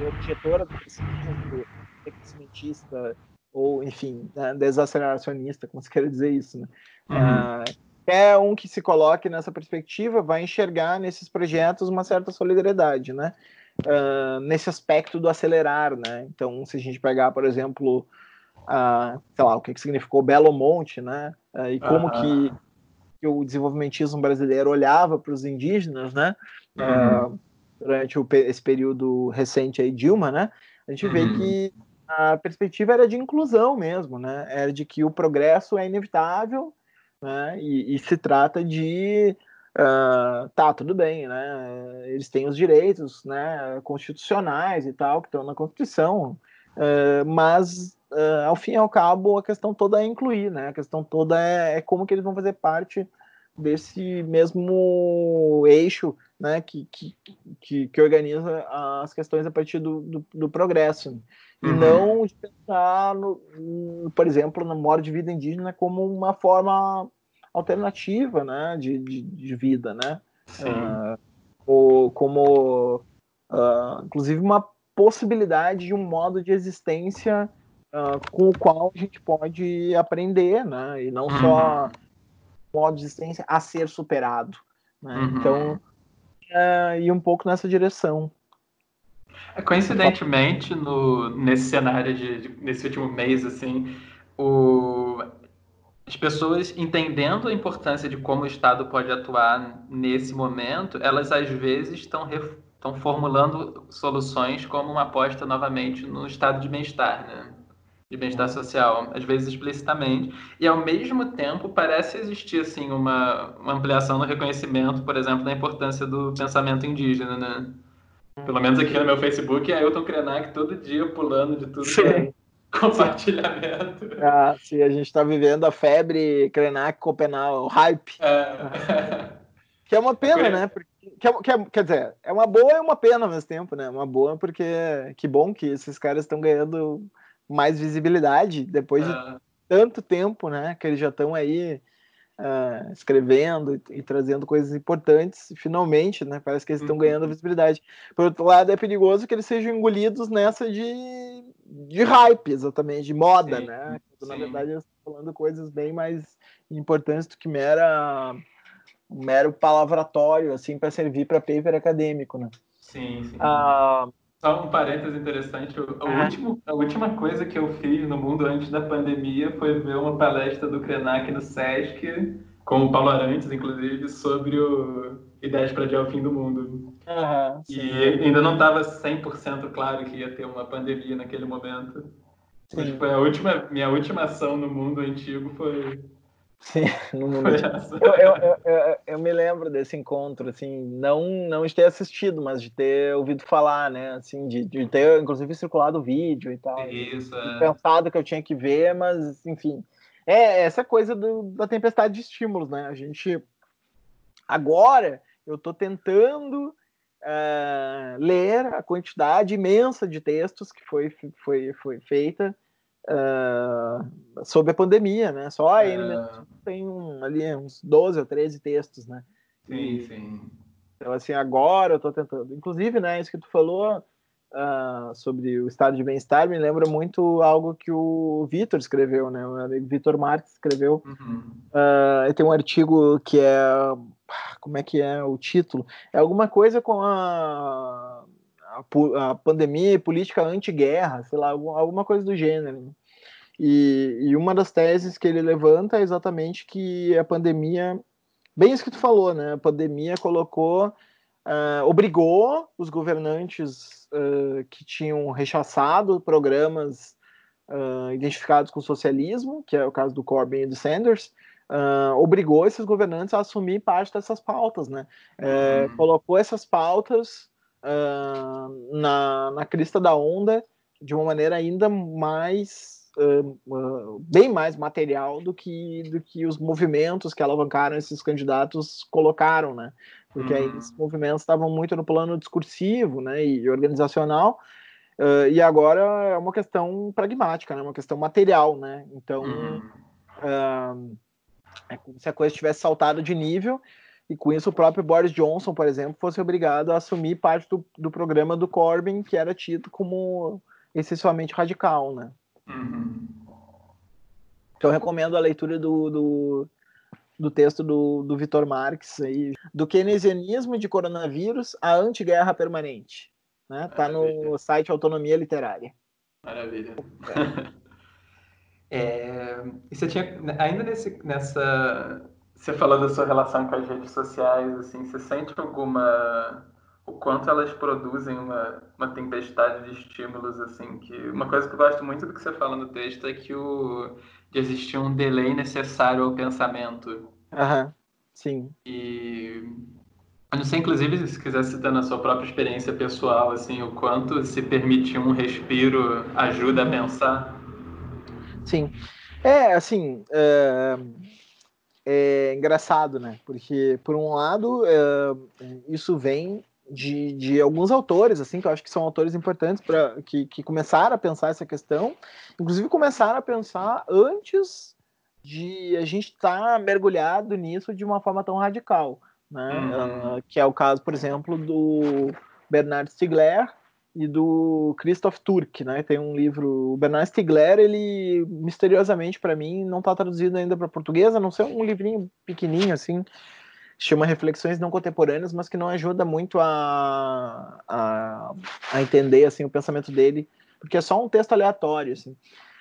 Speaker 2: objetora do crescimentista ou, enfim, né, desaceleracionista, como se quer dizer isso, né? Uhum. Qualquer um que se coloque nessa perspectiva vai enxergar nesses projetos uma certa solidariedade, né? Uh, nesse aspecto do acelerar, né? Então, se a gente pegar, por exemplo, uh, sei lá, o que, que significou Belo Monte, né? Uh, e como que, que, o desenvolvimentismo brasileiro olhava para os indígenas, né? Uhum. durante o, esse período recente aí, Dilma, né? A gente uhum. vê que a perspectiva era de inclusão mesmo, né? Era de que o progresso é inevitável né? E, e se trata de uh, tá tudo bem, né? Eles têm os direitos, né? Constitucionais e tal que estão na Constituição, uh, mas uh, ao fim e ao cabo a questão toda é incluir, né? A questão toda é, é como que eles vão fazer parte desse mesmo eixo né, que, que, que, organiza as questões a partir do, do, do progresso. E uhum. não de pensar, no, por exemplo, no modo de vida indígena como uma forma alternativa né, de, de, de vida, né? Uh, ou como, uh, inclusive, uma possibilidade de um modo de existência uh, com o qual a gente pode aprender, né? E não uhum. só modo de existência a ser superado. Né? Uhum. Então, uh, ir um pouco nessa direção.
Speaker 1: É, coincidentemente, no, nesse cenário de, de, nesse último mês, assim, o, as pessoas entendendo a importância de como o Estado pode atuar nesse momento, elas às vezes estão estão formulando soluções como uma aposta novamente no estado de bem-estar, né? De bem-estar social, às vezes explicitamente, e ao mesmo tempo parece existir assim uma, uma ampliação no reconhecimento, por exemplo, da importância do pensamento indígena, né? Pelo menos aqui no meu Facebook, é Ailton Krenak todo dia pulando de tudo que é compartilhamento.
Speaker 2: Ah, sim, a gente está vivendo a febre Krenak, Copenhague, hype. É. Que é uma pena, né? Porque, é, que é, quer dizer, é uma boa e uma pena ao mesmo tempo, né? Uma boa porque que bom que esses caras estão ganhando mais visibilidade depois de é. tanto tempo, né? Que eles já estão aí uh, escrevendo e, e, trazendo coisas importantes, finalmente, né? Parece que eles estão uhum. ganhando visibilidade. Por outro lado, é perigoso que eles sejam engolidos nessa de, de hype, exatamente, de moda, sim, né? Quando, na verdade, eles estão falando coisas bem mais importantes do que mera mero palavratório assim para servir para paper acadêmico, né?
Speaker 1: Sim, sim. Ah, só um parênteses interessante. O, ah. último, a última coisa que eu fiz no mundo antes da pandemia foi ver uma palestra do Krenak no Sesc, com o Paulo Arantes, inclusive, sobre o Ideias para Adiar o Fim do Mundo. Uhum, e ainda não estava 100% claro que ia ter uma pandemia naquele momento. Mas foi a última, minha última ação no mundo antigo foi
Speaker 2: Sim, no mundo. Eu, eu, eu, eu, me lembro desse encontro, assim, não, não de ter assistido, mas de ter ouvido falar, né? Assim, de, de ter, inclusive, circulado o vídeo e tal.
Speaker 1: Isso, é.
Speaker 2: Pensado que eu tinha que ver, mas, enfim. É essa coisa do, da tempestade de estímulos, né? A gente. Agora, eu estou tentando uh, ler a quantidade imensa de textos que foi, foi, foi feita uh, sobre a pandemia, né? Só a uh... tem um, ali uns 12 ou 13 textos, né?
Speaker 1: Sim, e, sim.
Speaker 2: Então, assim, agora eu estou tentando. Inclusive, né, isso que tu falou uh, sobre o estado de bem-estar me lembra muito algo que o Vitor escreveu, né? O amigo Vitor Marques escreveu. Uhum. Uh, tem um artigo que é. Como é que é o título? É alguma coisa com a a, pandemia e política anti-guerra, sei lá, alguma coisa do gênero. E, e, uma das teses que ele levanta é exatamente que a pandemia, bem isso que tu falou, né? A pandemia colocou, uh, obrigou os governantes uh, que tinham rechaçado programas uh, identificados com o socialismo, que é o caso do Corbyn e do Sanders, obrigou esses governantes a assumir parte dessas pautas, né? Uhum. colocou essas pautas uh, na, na crista da onda de uma maneira ainda mais uh, uh, bem mais material do que do que os movimentos que alavancaram esses candidatos colocaram, né? Porque aí esses uhum. movimentos estavam muito no plano discursivo, né, e organizacional. Uh, e agora é uma questão pragmática, né? Uma questão material, né? Então, uhum. é como se a coisa tivesse saltado de nível e com isso o próprio Boris Johnson, por exemplo, fosse obrigado a assumir parte do, do programa do Corbyn, que era tido como excessivamente radical, né? Uhum. Então eu recomendo a leitura do, do, do texto do, do Vitor Marx aí, do keynesianismo de coronavírus à antiguerra permanente. Né? Tá no site Autonomia Literária.
Speaker 1: Maravilha. É, e você tinha, ainda nesse, nessa, você falou da sua relação com as redes sociais, assim, você sente alguma o quanto elas produzem uma, uma tempestade de estímulos, assim, que uma coisa que eu gosto muito do que você fala no texto é que o de existir um delay necessário ao pensamento.
Speaker 2: Aham, sim.
Speaker 1: E eu não sei, inclusive, se quiser citar na sua própria experiência pessoal, assim, o quanto se permitir um respiro ajuda a pensar.
Speaker 2: Sim. É, assim, é é engraçado, né? Porque, por um lado, é, isso vem de, de alguns autores, assim, que eu acho que são autores importantes para que, que começaram a pensar essa questão, inclusive começaram a pensar antes de a gente estar tá mergulhado nisso de uma forma tão radical, né? Uhum. Uh, que é o caso, por exemplo, do Bernard Stiegler, e do Christoph Turk, né? Tem um livro, o Bernard Stiegler, ele misteriosamente para mim não está traduzido ainda para português, a não ser um livrinho pequenininho assim, chama Reflexões não contemporâneas, mas que não ajuda muito a, a, a entender assim o pensamento dele, porque é só um texto aleatório assim.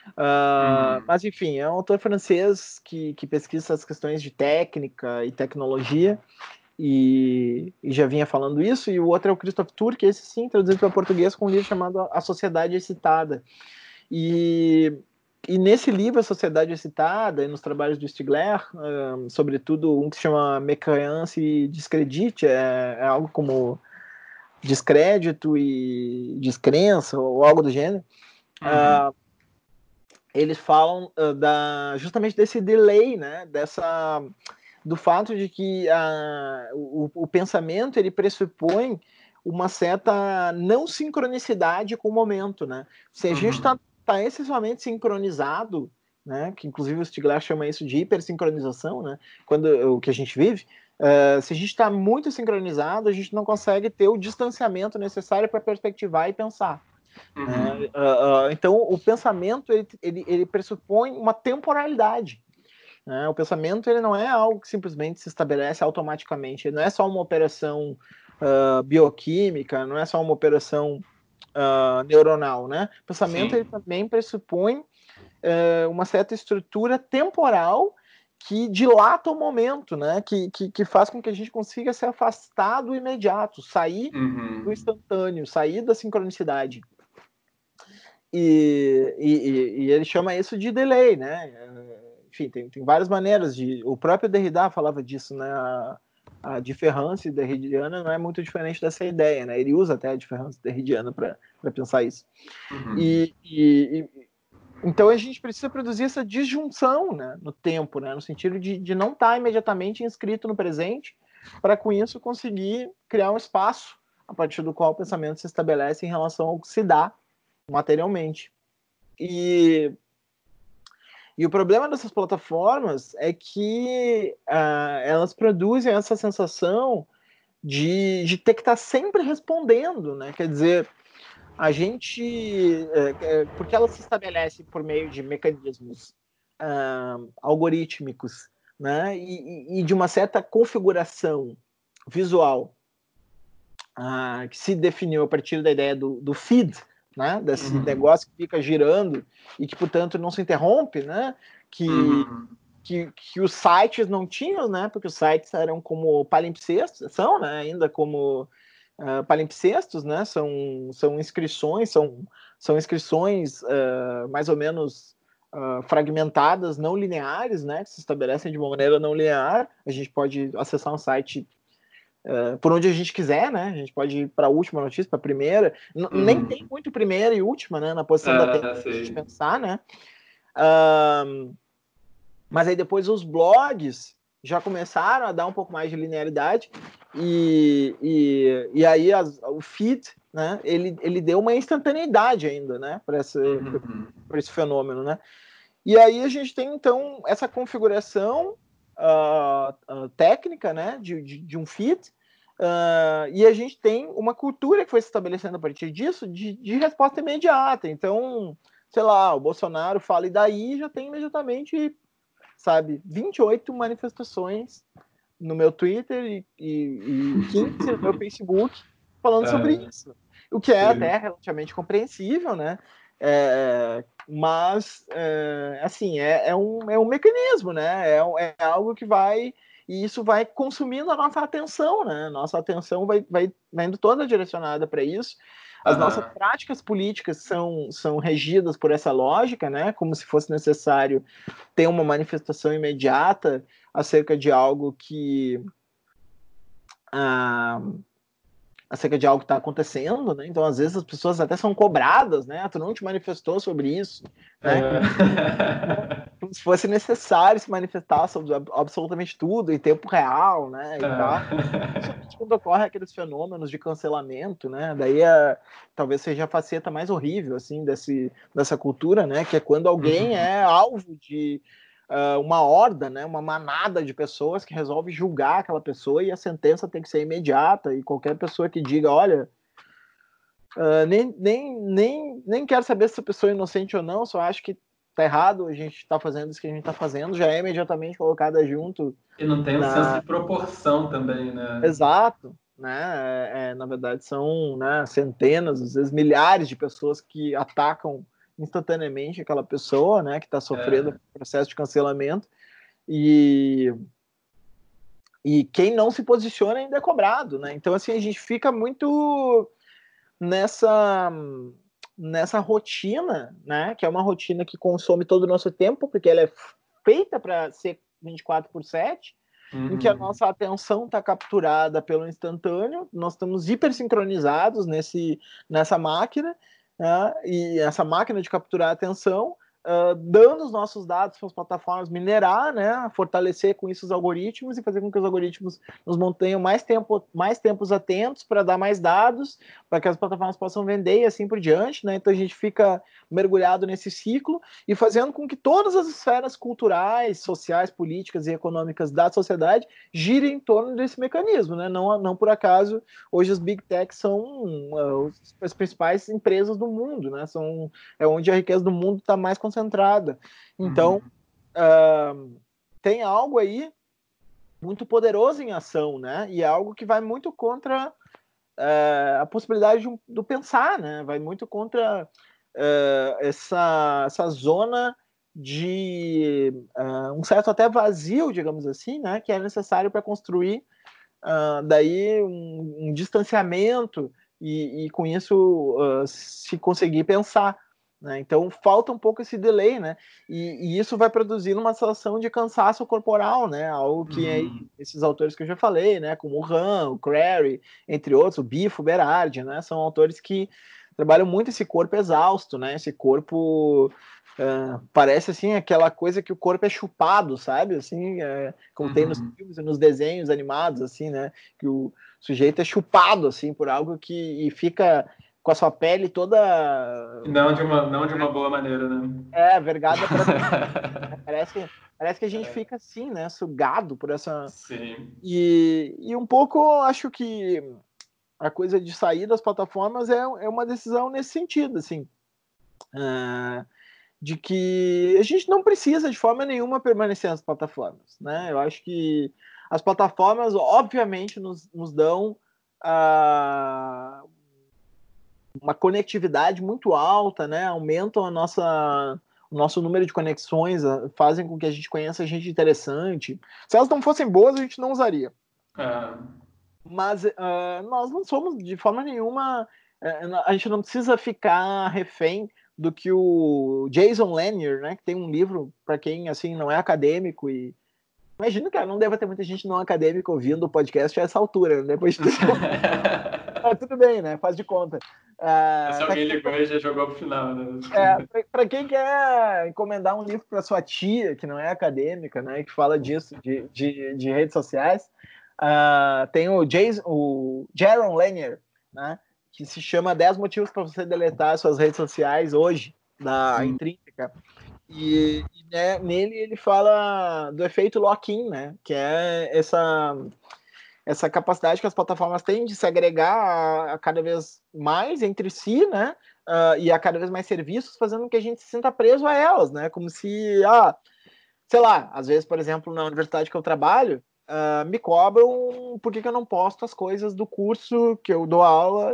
Speaker 2: Uh, uhum. Mas enfim, é um autor francês que, que pesquisa as questões de técnica e tecnologia e, e, já vinha falando isso, e o outro é o Christoph Turk, esse sim, traduzido para português, com um livro chamado A Sociedade Excitada. E, e nesse livro, A Sociedade Excitada, e nos trabalhos do Stigler, um, sobretudo um que se chama Mécréance e Descredite, é, é, algo como descrédito e descrença, ou algo do gênero, uhum. uh, eles falam uh, da, justamente desse delay, né, dessa do fato de que a, o, o pensamento ele pressupõe uma certa não sincronicidade com o momento, né? Se a uhum. gente está tá excessivamente sincronizado, né? Que inclusive o Stigler chama isso de hipersincronização, né? Quando o que a gente vive, uh, se a gente está muito sincronizado, a gente não consegue ter o distanciamento necessário para perspectivar e pensar. Uhum. Uh, uh, então, o pensamento ele, ele, ele, pressupõe uma temporalidade. Né? O pensamento ele não é algo que simplesmente se estabelece automaticamente. Ele não é só uma operação uh, bioquímica, não é só uma operação neuronal. Né? O pensamento ele também pressupõe uma certa estrutura temporal que dilata o momento, né? Que, que, que, faz com que a gente consiga se afastar do imediato, sair uhum. do instantâneo, sair da sincronicidade. E, e, e, ele chama isso de delay, né? Enfim, tem, tem várias maneiras de. O próprio Derrida falava disso, né? A, a diferença derridiana não é muito diferente dessa ideia, né? Ele usa até a diferença derridiana para pensar isso. Uhum. E, e, então a gente precisa produzir essa disjunção né, no tempo, né, no sentido de, de não estar tá imediatamente inscrito no presente, para com isso conseguir criar um espaço a partir do qual o pensamento se estabelece em relação ao que se dá materialmente. E, e o problema dessas plataformas é que uh, elas produzem essa sensação de, de ter que estar tá sempre respondendo, né? Quer dizer, a gente, é, é, porque ela se estabelece por meio de mecanismos uh, algorítmicos, né, e, e, de uma certa configuração visual uh, que se definiu a partir da ideia do, do feed, né, desse uhum. negócio que fica girando e que, portanto, não se interrompe, né, que, uhum. que, que os sites não tinham, né, porque os sites eram como palimpsestos, são, né, ainda como uh, palimpsestos, né? São, são inscrições, são, são inscrições uh, mais ou menos uh, fragmentadas, não lineares, né? Que se estabelecem de uma maneira não linear. A gente pode acessar um site Uh, por onde a gente quiser, né? A gente pode ir para a última notícia, para a primeira. Uhum. Nem tem muito primeira e última, né? Na posição da tempo a gente pensar, né? Uh, mas aí depois os blogs já começaram a dar um pouco mais de linearidade e, e, e aí as, o feed, né, ele, ele deu uma instantaneidade ainda, né, para esse, uhum. esse fenômeno, né. E aí a gente tem então essa configuração uh, uh, técnica, né, de, de, de um feed, uh, e a gente tem uma cultura que foi se estabelecendo a partir disso de, de resposta imediata. Então, sei lá, o Bolsonaro fala e daí já tem imediatamente sabe, 28 manifestações no meu Twitter e, e, e 15 no meu Facebook falando é. sobre isso. O que é até relativamente compreensível, né? É, mas, é, assim, é, é, um, é um mecanismo, né? É, é algo que vai e isso vai consumindo a nossa atenção, né? Nossa atenção vai, vai, vai indo toda direcionada para isso. As uhum. nossas práticas políticas são, são regidas por essa lógica, né? Como se fosse necessário ter uma manifestação imediata acerca de algo que. Ah, acerca de algo que está acontecendo, né? Então, às vezes, as pessoas até são cobradas, né? Tu não te manifestou sobre isso, né? É. Se fosse necessário se manifestar sobre absolutamente tudo em tempo real, né? E é. tal. quando ocorre aqueles fenômenos de cancelamento, né? Daí, a, talvez seja a faceta mais horrível, assim, desse, dessa cultura, né? Que é quando alguém uhum. é alvo de uh, uma horda, né, uma manada de pessoas que resolve julgar aquela pessoa e a sentença tem que ser imediata e qualquer pessoa que diga, olha, uh, nem, nem, nem, nem quero saber se a pessoa é inocente ou não, só acho que tá errado, a gente tá fazendo isso que a gente tá fazendo, já é imediatamente colocada junto.
Speaker 1: E não tem na... um senso de proporção também, né?
Speaker 2: Exato. Né? É, é, na verdade, são né, centenas, às vezes milhares de pessoas que atacam instantaneamente aquela pessoa, né, que está sofrendo é. processo de cancelamento e e quem não se posiciona ainda é cobrado, né? Então assim a gente fica muito nessa nessa rotina, né? Que é uma rotina que consome todo o nosso tempo, porque ela é feita para ser 24 por 7, uhum. em que a uhum. nossa atenção está capturada pelo instantâneo, nós estamos hipersincronizados nesse, nessa máquina, né? e essa máquina de capturar a atenção uh, dando os nossos dados para as plataformas minerar, né, fortalecer com isso os algoritmos e fazer com que os algoritmos nos mantenham mais tempo, mais tempos atentos para dar mais dados, para que as plataformas possam vender e assim por diante, né? Então a gente fica mergulhado nesse ciclo e fazendo com que todas as esferas culturais, sociais, políticas e econômicas da sociedade girem em torno desse mecanismo, né? Não, não por acaso hoje as big techs são uh, as principais empresas do mundo, né? São é onde a riqueza do mundo está mais concentrada. Então, uhum. uh, tem algo aí muito poderoso em ação, né? E é algo que vai muito contra uh, a possibilidade um, do pensar, né? Vai muito contra uh, essa, essa zona de uh, um certo até vazio, digamos assim, né? Que é necessário para construir daí um, um distanciamento e, e, com isso se conseguir pensar. Né? Então falta um pouco esse delay, né? E, e, isso vai produzir uma situação de cansaço corporal, né? Algo que é uhum. é, esses autores que eu já falei, né? Como o Han, o Crary, entre outros, o Bifo, o Berardi, né? São autores que trabalham muito esse corpo exausto, né? Esse corpo uh, parece assim aquela coisa que o corpo é chupado, sabe? Assim, é, como uhum. tem nos uhum. filmes e nos desenhos animados, assim, né? Que o sujeito é chupado assim por algo que e fica com a sua pele toda.
Speaker 1: Não de uma, não de uma boa maneira, né?
Speaker 2: É, vergada pra... parece, parece que a gente é. fica assim, né? Sugado por essa.
Speaker 1: Sim.
Speaker 2: E, e um pouco acho que a coisa de sair das plataformas é, é uma decisão nesse sentido, assim. Uh, de que a gente não precisa de forma nenhuma permanecer nas plataformas, né? Eu acho que as plataformas, obviamente, nos, nos dão uh, uma conectividade muito alta, né? Aumentam a nossa, o nosso número de conexões, fazem com que a gente conheça gente interessante. Se elas não fossem boas, a gente não usaria.
Speaker 1: É.
Speaker 2: Mas uh, nós não somos de forma nenhuma. Uh, a gente não precisa ficar refém do que o Jason Lanier, né? Que tem um livro para quem assim não é acadêmico e Imagino, cara, não deve ter muita gente não acadêmica ouvindo o podcast a essa altura, né? Depois de tudo bem, né? Faz de conta.
Speaker 1: Uh, Se alguém ligou e já jogou pro final, né?
Speaker 2: É, para quem quer encomendar um livro para sua tia, que não é acadêmica, né? Que fala disso, de, de, de redes sociais, uh, tem o, Jason, o Jaron Lanier, né? Que se chama 10 motivos para você deletar suas redes sociais hoje, da Sim. Intrínseca. E, e né, nele ele fala do efeito lock-in, né? Que é essa, essa capacidade que as plataformas têm de se agregar a, a cada vez mais entre si, né? Uh, e a cada vez mais serviços, fazendo com que a gente se sinta preso a elas, né? Como se, ah, sei lá, às vezes, por exemplo, na universidade que eu trabalho, uh, me cobram por que, que eu não posto as coisas do curso que eu dou aula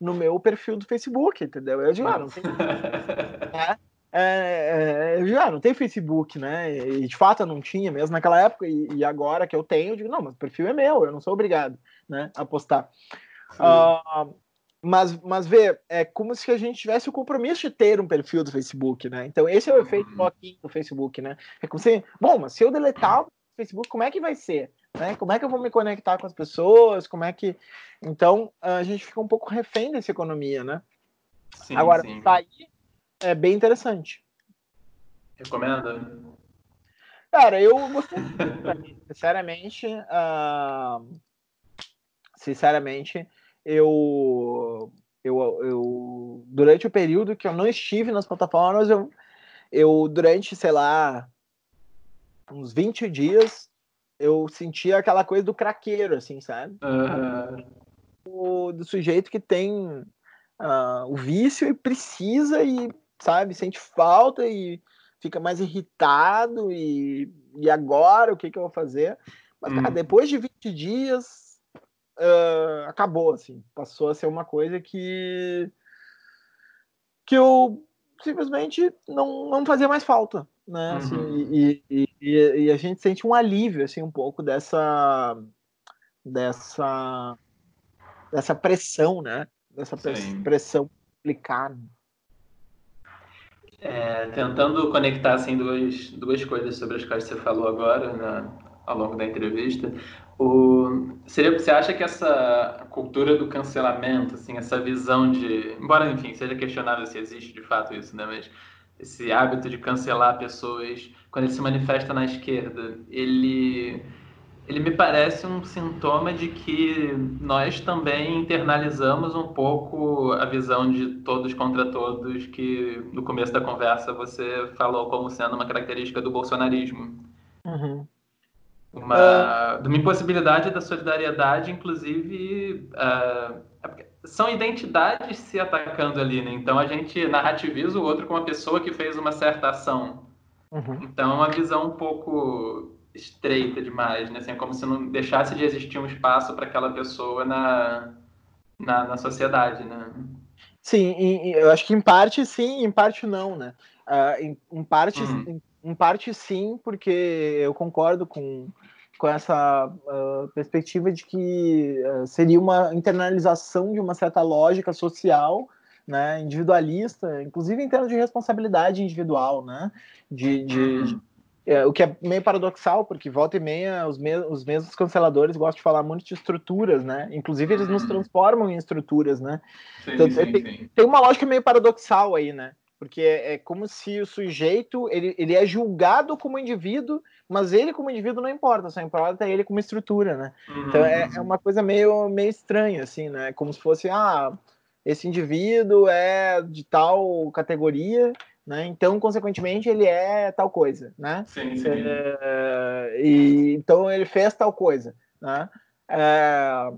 Speaker 2: no meu perfil do Facebook, entendeu? Eu digo, ah, não tem. é, é, é, já não tem Facebook, né? E de fato eu não tinha mesmo naquela época, e, e, agora que eu tenho, eu digo, não, mas o perfil é meu, eu não sou obrigado né, a postar. Uh, mas, mas vê, é como se a gente tivesse o compromisso de ter um perfil do Facebook, né? Então esse é o efeito uhum. lock do Facebook, né? É como se, bom, mas se eu deletar o Facebook, como é que vai ser? Né? Como é que eu vou me conectar com as pessoas? Como é que. Então a gente fica um pouco refém dessa economia, né? Sim, Agora, sim. sair é bem interessante.
Speaker 1: Recomenda?
Speaker 2: Cara, eu gostei sinceramente. Uh, sinceramente, eu, eu, eu. Durante o período que eu não estive nas plataformas, eu, eu durante, sei lá, uns 20 dias, eu sentia aquela coisa do craqueiro, assim, sabe?
Speaker 1: Uhum.
Speaker 2: O, do sujeito que tem uh, o vício e precisa e sabe? Sente falta e fica mais irritado e, e agora o que, que eu vou fazer? Mas, cara, hum. depois de 20 dias, uh, acabou, assim. Passou a ser uma coisa que que eu simplesmente não, não fazia mais falta, né? Assim, uhum. e, e, e, e, a gente sente um alívio, assim, um pouco dessa dessa dessa pressão, né? Dessa Sim. pressão aplicada.
Speaker 1: É, tentando conectar assim duas, duas coisas sobre as quais você falou agora né, ao longo da entrevista, o, seria, você acha que essa cultura do cancelamento, assim, essa visão de, embora enfim seja questionável se existe de fato isso, né, mas esse hábito de cancelar pessoas, quando ele se manifesta na esquerda, ele ele me parece um sintoma de que nós também internalizamos um pouco a visão de todos contra todos, que no começo da conversa você falou como sendo uma característica do bolsonarismo. Uhum. Uma, uh... uma impossibilidade da solidariedade, inclusive. Uh, são identidades se atacando ali, né? Então a gente narrativiza o outro como uma pessoa que fez uma certa ação. Uhum. Então é uma visão um pouco estreita demais, né? Assim, é como se não deixasse de existir um espaço para aquela pessoa na, na, na, sociedade, né?
Speaker 2: Sim, em, eu acho que em parte sim, em parte não, né? Uh, em, em, parte, uhum. em, em, parte sim, porque eu concordo com, com essa uh, perspectiva de que uh, seria uma internalização de uma certa lógica social né, individualista, inclusive em termos de responsabilidade individual, né, de, de, uhum. É, o que é meio paradoxal, porque volta e meia os, me os mesmos canceladores gostam de falar muito de estruturas, né? Inclusive eles nos uhum. transformam em estruturas, né? Sim, então, sim, tem, sim. tem, uma lógica meio paradoxal aí, né? Porque é, é, como se o sujeito ele, ele é julgado como indivíduo, mas ele como indivíduo não importa, só importa ele como estrutura, né? Uhum. Então é, é, uma coisa meio, meio estranha, assim, né? Como se fosse, ah, esse indivíduo é de tal categoria, né? Então, consequentemente, ele é tal coisa, né?
Speaker 1: Sim, sim.
Speaker 2: É, e, então, ele fez tal coisa, né? É,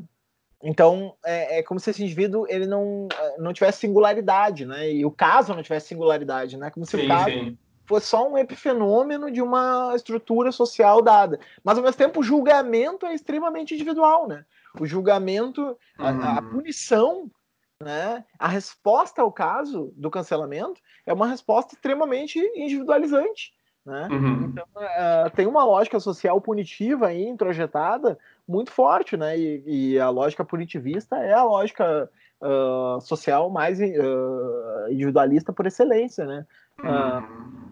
Speaker 2: então, é, é, como se esse indivíduo ele não, não tivesse singularidade, né? E o caso não tivesse singularidade, né? Como se sim, o caso sim. fosse só um epifenômeno de uma estrutura social dada. Mas, ao mesmo tempo, o julgamento é extremamente individual, né? O julgamento, a, a uhum. punição né? A resposta ao caso do cancelamento é uma resposta extremamente individualizante. Né? Uhum. Então, uh, tem uma lógica social punitiva aí introjetada muito forte, né? E, e a lógica punitivista é a lógica uh, social mais uh, individualista por excelência, né? Uhum.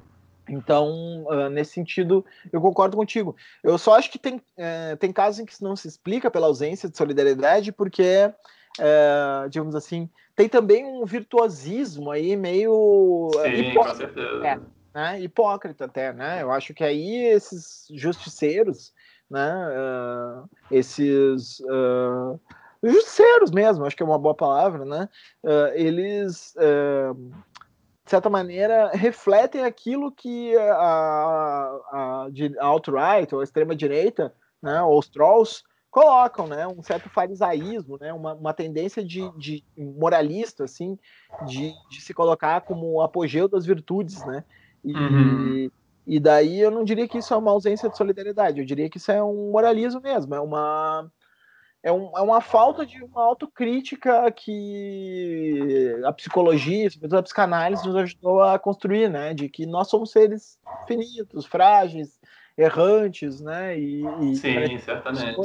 Speaker 2: Então, nesse sentido, eu concordo contigo. Eu só acho que tem, eh, tem casos em que isso não se explica pela ausência de solidariedade, porque é, digamos assim, tem também um virtuosismo aí meio
Speaker 1: é, Sim, hipócrita,
Speaker 2: é, né? hipócrita até, né? Eu acho que aí esses justiceiros, né? Uh, esses uh, justiceiros mesmo, acho que é uma boa palavra, né? Uh, eles de certa maneira, refletem aquilo que a, a, a alt-right, ou a extrema-direita, né, ou os trolls, colocam, né, um certo farisaísmo, né, uma, uma tendência de, de moralista, assim, de, de, se colocar como o apogeu das virtudes, né, e, uhum. e daí eu não diria que isso é uma ausência de solidariedade, eu diria que isso é um moralismo mesmo, é uma é, um, é uma falta de uma autocrítica que a psicologia, sobretudo a psicanálise, nos ajudou a construir, né, de que nós somos seres finitos, frágeis, errantes, né? E,
Speaker 1: e Sim, certamente.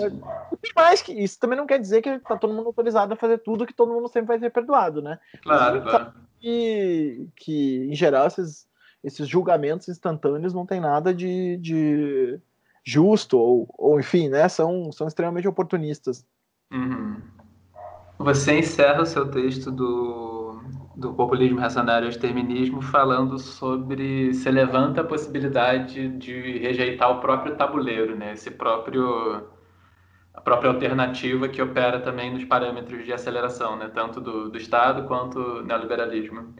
Speaker 2: E mais que isso também não quer dizer que tá todo mundo autorizado a fazer tudo que todo mundo sempre vai ser perdoado, né?
Speaker 1: Claro, claro.
Speaker 2: Que, que, em geral, esses, esses julgamentos instantâneos não tem nada de, de justo, ou, ou enfim, né? São, são extremamente oportunistas.
Speaker 1: Uhum. Você encerra o seu texto do do populismo reacionário ao exterminismo, falando sobre se levanta a possibilidade de rejeitar o próprio tabuleiro, né? Esse próprio a própria alternativa que opera também nos parâmetros de aceleração, né? Tanto do, do Estado quanto do neoliberalismo.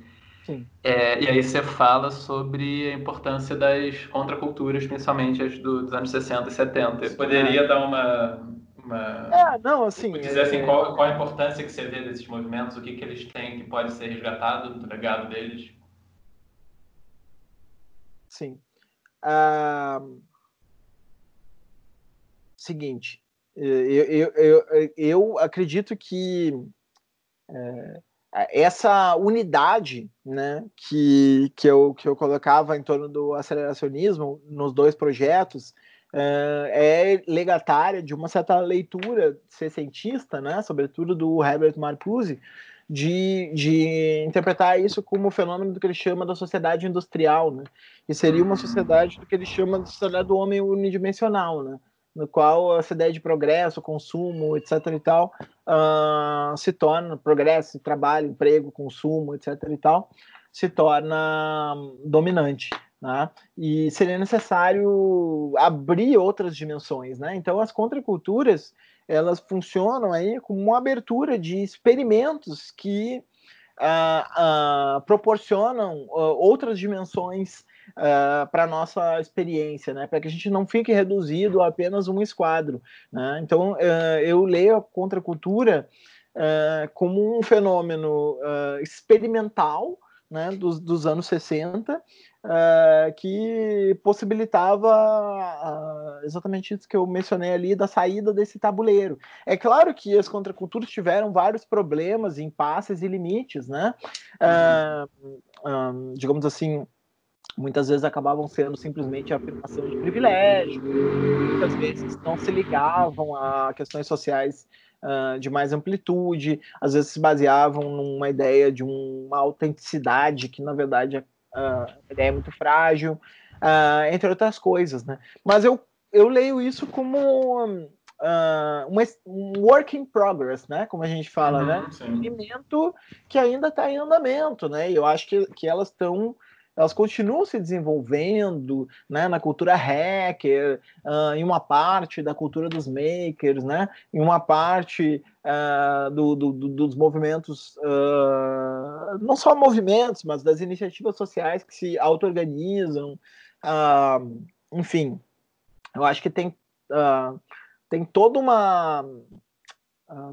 Speaker 1: É, e aí você fala sobre a importância das contraculturas, principalmente as do, dos anos 60 e 70. Eu poderia dar uma, uma...
Speaker 2: É, não, assim.
Speaker 1: Dizer assim, é... qual, qual a importância que você vê desses movimentos, o que, que eles têm que pode ser resgatado do legado deles?
Speaker 2: Sim. Uh... Seguinte, eu, eu, eu, eu acredito que é, essa unidade né, que, que, eu, que eu colocava em torno do aceleracionismo nos dois projetos é legatária de uma certa leitura sessentista, né, sobretudo do Herbert Marcuse, de, de interpretar isso como o fenômeno do que ele chama da sociedade industrial, né, que seria uma sociedade do que ele chama de sociedade do homem unidimensional, né, no qual essa ideia de progresso, consumo, etc. e tal, uh, se torna progresso, trabalho, emprego, consumo, etc. e tal, se torna dominante. Né? E seria necessário abrir outras dimensões. Né? Então, as contraculturas elas funcionam aí como uma abertura de experimentos que uh, uh, proporcionam uh, outras dimensões para nossa experiência, né? para que a gente não fique reduzido a apenas um esquadro. Né? Então, eu leio a contracultura como um fenômeno experimental né, dos, dos anos 60, uh, que possibilitava uh, exatamente isso que eu mencionei ali, da saída desse tabuleiro. É claro que as contraculturas tiveram vários problemas, impasses e limites, né? Uh, digamos assim, muitas vezes acabavam sendo simplesmente a afirmação de privilégio, muitas vezes não se ligavam a questões sociais uh, de mais amplitude, às vezes se baseavam numa ideia de uma autenticidade que, na verdade, uh, ideia muito frágil, uh, entre outras coisas, né? Mas eu, eu leio isso como um, um work in progress, né? Como a gente fala, uhum, né? Um experimento que ainda está em andamento, né? E eu acho que, que elas estão elas continuam se desenvolvendo né, na cultura hacker, uh, em uma parte da cultura dos makers, né, em uma parte uh, do, do, do, dos movimentos, uh, não só movimentos, mas das iniciativas sociais que se auto-organizam. enfim, eu acho que tem, tem toda uma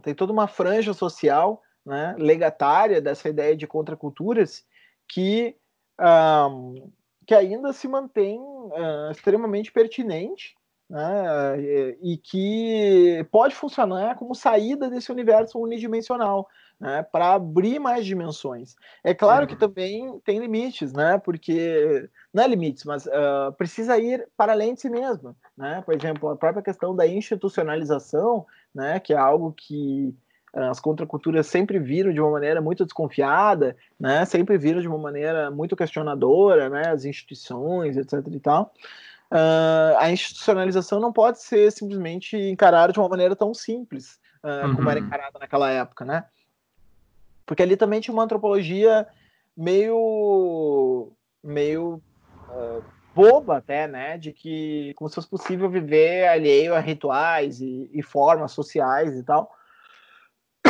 Speaker 2: tem toda uma franja social né, legatária dessa ideia de contraculturas que um, que ainda se mantém uh, extremamente pertinente né, e, que pode funcionar como saída desse universo unidimensional, né, para abrir mais dimensões. É claro uhum. que também tem limites, né, porque não é limites, mas uh, precisa ir para além de si mesma. Né? Por exemplo, a própria questão da institucionalização, né, que é algo que as contraculturas sempre viram de uma maneira muito desconfiada, né? Sempre viram de uma maneira muito questionadora, né? As instituições, etc. e tal. Uh, a institucionalização não pode ser simplesmente encarada de uma maneira tão simples uh, uhum. como era encarada naquela época, né? Porque ali também tinha uma antropologia meio meio uh, boba até, né? De que como se fosse possível viver alheio a rituais e, e formas sociais e tal.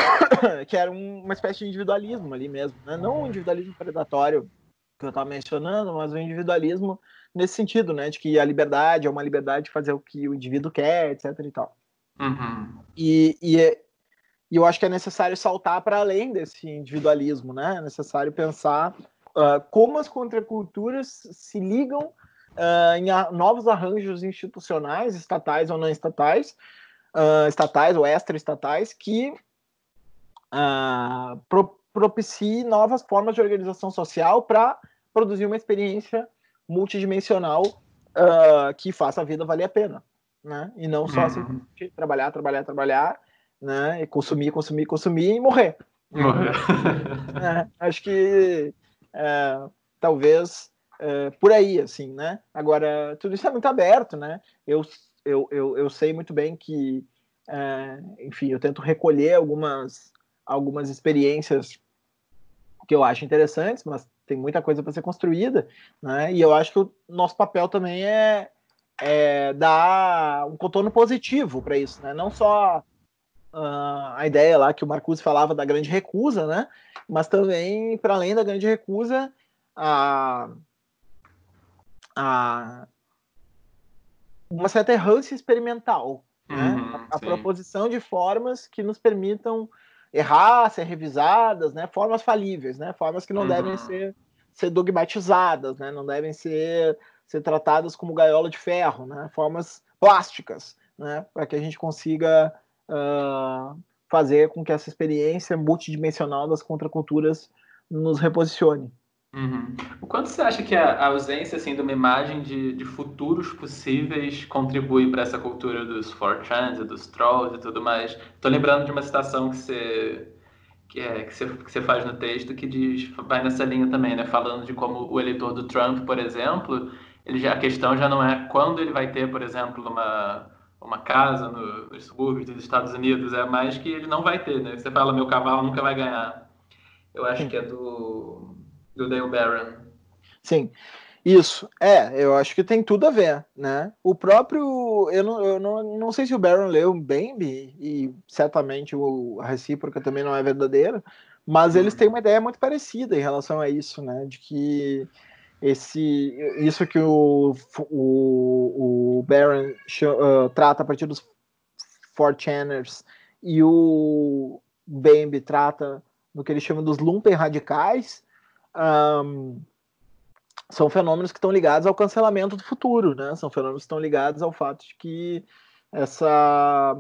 Speaker 2: que era uma espécie de individualismo ali mesmo, né? não o individualismo predatório que eu estava mencionando, mas o individualismo nesse sentido, né, de que a liberdade é uma liberdade de fazer o que o indivíduo quer, etc. e tal. Uhum. E, e, e, eu acho que é necessário saltar para além desse individualismo, né? É necessário pensar uh, como as contraculturas se ligam uh, em a, novos arranjos institucionais, estatais ou não estatais, uh, estatais ou extra-estatais, que uh, pro, propicie novas formas de organização social para produzir uma experiência multidimensional uh, que faça a vida valer a pena, né? E não só uhum. trabalhar, trabalhar, trabalhar, né? E consumir, consumir, consumir e morrer. Morrer. é, acho que é, talvez é, por aí, assim, né? Agora, tudo isso é muito aberto, né? Eu, eu, eu, eu sei muito bem que, é, enfim, eu tento recolher algumas algumas experiências que eu acho interessantes, mas tem muita coisa para ser construída, né? E eu acho que o nosso papel também é, é dar um contorno positivo para isso, né? Não só uh, a ideia lá que o Marcuse falava da grande recusa, né? Mas também, para além da grande recusa, a, a uma certa errância experimental, né? Uhum, a, a proposição de formas que nos permitam errar, ser revisadas, né? Formas falíveis, né? Formas que não uhum. devem ser, ser dogmatizadas, né? Não devem ser, ser tratadas como gaiola de ferro, né? Formas plásticas, né? Para que a gente consiga uh, fazer com que essa experiência multidimensional das contraculturas nos reposicione.
Speaker 1: Uhum. O quanto você acha que a ausência assim, de uma imagem de, de futuros possíveis contribui para essa cultura dos 4chans, dos trolls e tudo mais? Estou lembrando de uma citação que você, que, é, que, você, que você faz no texto que diz, vai nessa linha também, né? falando de como o eleitor do Trump, por exemplo, ele já, a questão já não é quando ele vai ter, por exemplo, uma, uma casa no, nos subúrbios dos Estados Unidos, é mais que ele não vai ter. Né? Você fala, meu cavalo nunca vai ganhar. Eu acho que é do do Dale Barron.
Speaker 2: Sim. Isso, é, eu acho que tem tudo a ver, né? O próprio, eu não, eu não, não sei se o Baron leu Bambi, e certamente o, a recíproca também não é verdadeira, mas eles têm uma ideia muito parecida em relação a isso, né? De que esse, isso que o, o, o Baron uh, trata a partir dos Four Channers e o Bambi trata no que ele chama dos lumpen radicais, um, são fenômenos que estão ligados ao cancelamento do futuro, né? São fenômenos que estão ligados ao fato de que essa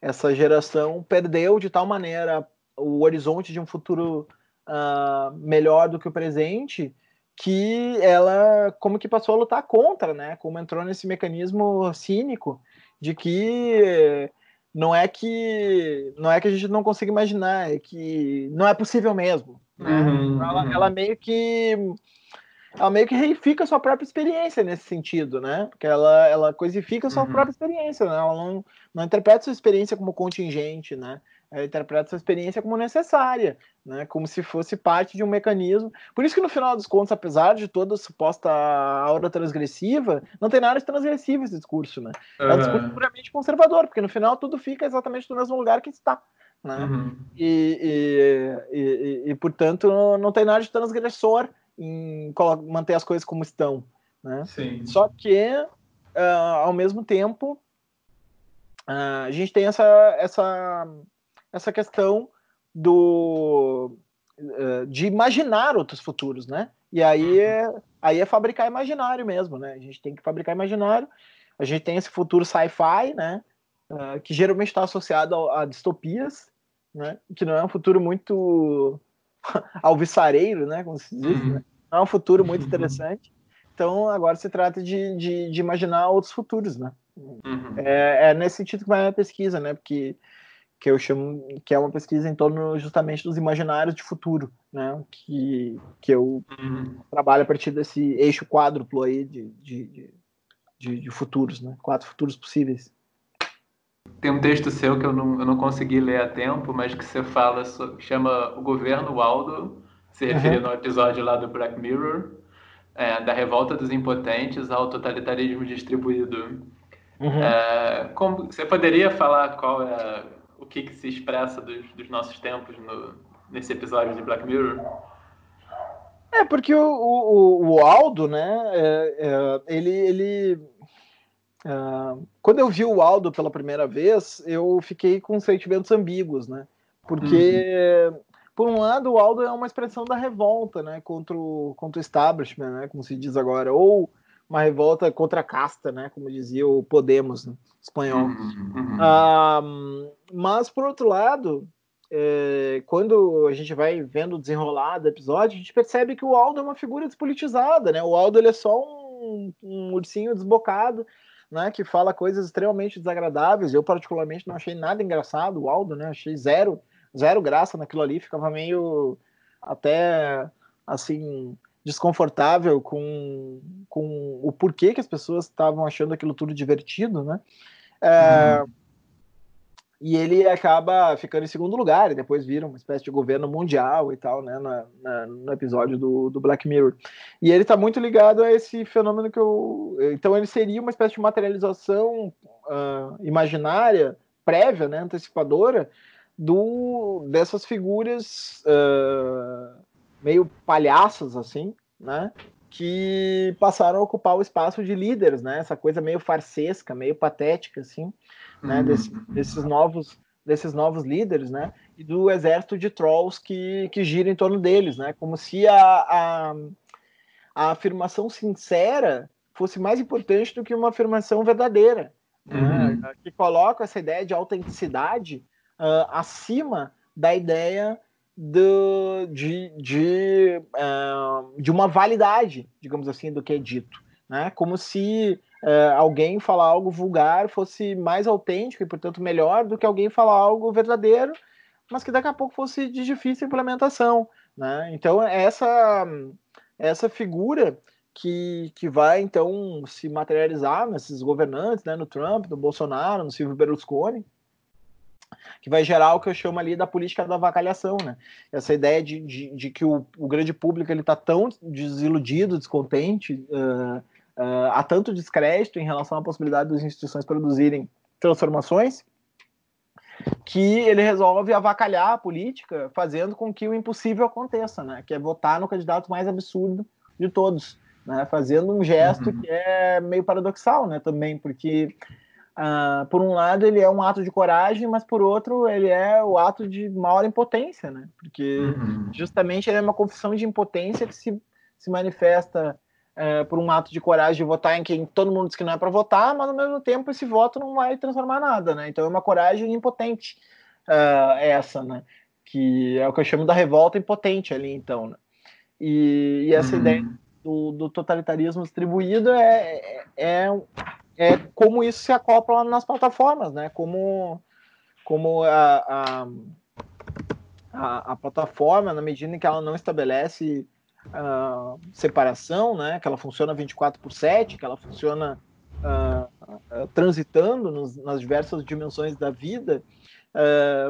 Speaker 2: essa geração perdeu de tal maneira o horizonte de um futuro uh, melhor do que o presente que ela como que passou a lutar contra, né? Como entrou nesse mecanismo cínico de que não é que não é que a gente não consiga imaginar, é que não é possível mesmo. Né? Uhum, ela, uhum. ela meio que ela meio que reifica a sua própria experiência nesse sentido, né? Porque ela, ela coisifica a sua uhum. própria experiência, né? Ela não, não interpreta sua experiência como contingente, né? Ela interpreta sua experiência como necessária, né? Como se fosse parte de um mecanismo. Por isso que no final dos contos, apesar de toda a suposta aura transgressiva, não tem nada de transgressivo esse discurso, né? É um discurso puramente conservador, porque no final tudo fica exatamente no mesmo lugar que está. Né? Uhum. E, e, e, e, portanto, não tem nada de transgressor em manter as coisas como estão. Né?
Speaker 1: Sim.
Speaker 2: Só que, uh, ao mesmo tempo, uh, a gente tem essa, essa, essa questão do, uh, de imaginar outros futuros, né? E aí é, aí é fabricar imaginário mesmo, né? A gente tem que fabricar imaginário. A gente tem esse futuro sci-fi, né? que geralmente está associado a, a distopias, né? Que não é um futuro muito alvissareiro, né? Como se diz, uhum. né? É um futuro muito uhum. interessante. Então, agora se trata de, de, de imaginar outros futuros, né? Uhum. É, é, nesse sentido que vai a pesquisa, né? Porque que eu chamo que é uma pesquisa em torno justamente dos imaginários de futuro, né? Que, que eu uhum. trabalho a partir desse eixo quádruplo aí de, de, de, de futuros, né? Quatro futuros possíveis.
Speaker 1: Tem um texto seu que eu não, eu não consegui ler a tempo, mas que você fala, chama O Governo Waldo, se referindo uhum. ao episódio lá do Black Mirror, é, da revolta dos impotentes ao totalitarismo distribuído. Uhum. É, como, você poderia falar qual é o que, que se expressa dos, dos nossos tempos no, nesse episódio de Black Mirror?
Speaker 2: É, porque o, o, o Aldo, né, é, é, ele, ele Uh, quando eu vi o Aldo pela primeira vez, eu fiquei com sentimentos ambíguos, né? Porque, uhum. por um lado, o Aldo é uma expressão da revolta, né? Contra o, contra o establishment, né? Como se diz agora. Ou uma revolta contra a casta, né? Como dizia o Podemos, né? espanhol. Uhum. Uh, mas, por outro lado, é, quando a gente vai vendo o desenrolar do episódio, a gente percebe que o Aldo é uma figura despolitizada, né? O Aldo ele é só um, um ursinho desbocado né, que fala coisas extremamente desagradáveis. Eu, particularmente, não achei nada engraçado, o Aldo, né? Achei zero, zero graça naquilo ali, ficava meio até assim desconfortável com, com o porquê que as pessoas estavam achando aquilo tudo divertido, né? É, uhum e ele acaba ficando em segundo lugar e depois vira uma espécie de governo mundial e tal, né, na, na, no episódio do, do Black Mirror. E ele está muito ligado a esse fenômeno que eu... Então ele seria uma espécie de materialização uh, imaginária, prévia, né, antecipadora, do, dessas figuras uh, meio palhaças, assim, né, que passaram a ocupar o espaço de líderes, né, essa coisa meio farsesca, meio patética, assim, né, uhum. desse, desses novos desses novos líderes, né, e do exército de trolls que, que gira em torno deles, né, como se a, a, a afirmação sincera fosse mais importante do que uma afirmação verdadeira, né, uhum. né, que coloca essa ideia de autenticidade uh, acima da ideia do, de, de, uh, de uma validade, digamos assim, do que é dito, né, como se uh, alguém falar algo vulgar fosse mais autêntico e, portanto, melhor do que alguém falar algo verdadeiro, mas que daqui a pouco fosse de difícil implementação. Né? Então, é essa, essa figura que, que vai, então, se materializar nesses governantes, né, no Trump, no Bolsonaro, no Silvio Berlusconi, que vai gerar o que eu chamo ali da política da avacalhação, né? Essa ideia de, de, de que o, o, grande público ele está tão desiludido, descontente, uh, uh, há tanto descrédito em relação à possibilidade das instituições produzirem transformações, que ele resolve avacalhar a política, fazendo com que o impossível aconteça, né? Que é votar no candidato mais absurdo de todos, né? Fazendo um gesto uhum. que é meio paradoxal, né? Também, porque uh, por um lado ele é um ato de coragem, mas por outro ele é o ato de maior impotência, né? Porque uhum. justamente ele é uma confissão de impotência que se, se manifesta é, por um ato de coragem de votar em quem todo mundo diz que não é para votar, mas ao mesmo tempo esse voto não vai transformar nada, né? Então é uma coragem impotente uh, essa, né? Que é o que eu chamo da revolta impotente ali, então. Né? E, e, essa uhum. ideia do, do, totalitarismo distribuído é, é, é, como isso se acopla nas plataformas, né? Como, como a, a, a, a plataforma, na medida em que ela não estabelece uh, separação, né, que ela funciona 24 por 7, que ela funciona uh, uh, transitando nos, nas diversas dimensões da vida,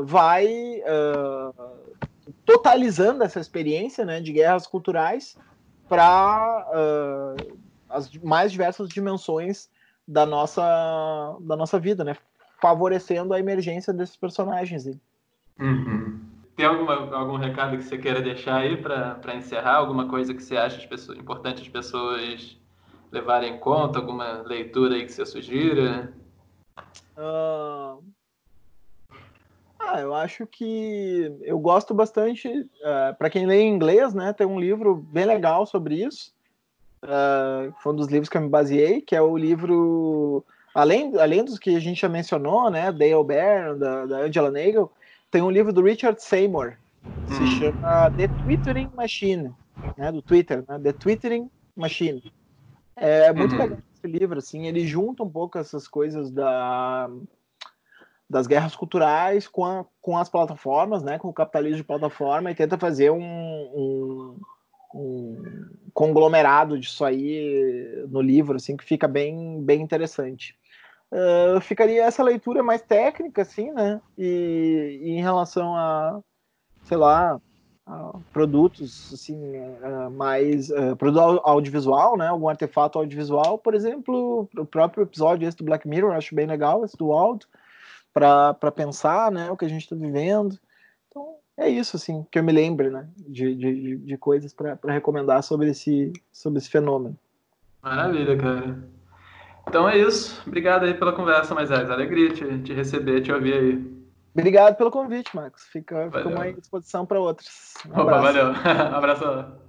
Speaker 2: vai totalizando essa experiência né, de guerras culturais para as mais diversas dimensões da nossa, da nossa vida, né, favorecendo a emergência desses personagens.
Speaker 1: Uhum. Tem alguma, algum recado que você queira deixar aí para encerrar? Alguma coisa que você acha pessoas, importante as pessoas levarem em conta? Alguma leitura aí que você sugira?
Speaker 2: Uh... Ah, eu acho que eu gosto bastante. Uh, é, para quem lê em inglês, né, tem um livro bem legal sobre isso. Uh, foi um dos livros que eu me baseei, que é o livro além, além dos que a gente já mencionou, né, Dale Bear, da, da Angela Nagel, tem um livro do Richard Seymour, se hum. chama The Twittering Machine, né, do Twitter, né, The Twittering Machine. É muito uhum. legal esse livro, assim, ele junta um pouco essas coisas da, das guerras culturais com, a, com as plataformas, né, com o capitalismo de plataforma e tenta fazer um, um, um conglomerado disso aí no livro, assim, que fica bem, bem interessante. Uh, ficaria essa leitura mais técnica, assim, né? E, e em relação a, sei lá, a produtos, assim, uh, mais uh, produto audiovisual, né? Algum artefato audiovisual, por exemplo, o próprio episódio esse do Black Mirror, acho bem legal, esse do Aldo, para pensar, né? O que a gente está vivendo. Então, é isso, assim, que eu me lembre, né? De, de, de coisas para recomendar sobre esse, sobre esse fenômeno.
Speaker 1: Maravilha, cara. Então é isso. Obrigado aí pela conversa, mas é alegria te, te receber, te ouvir aí.
Speaker 2: Obrigado pelo convite, Marcos. Fica, fica à disposição para outros.
Speaker 1: Um Opa, valeu. abraço.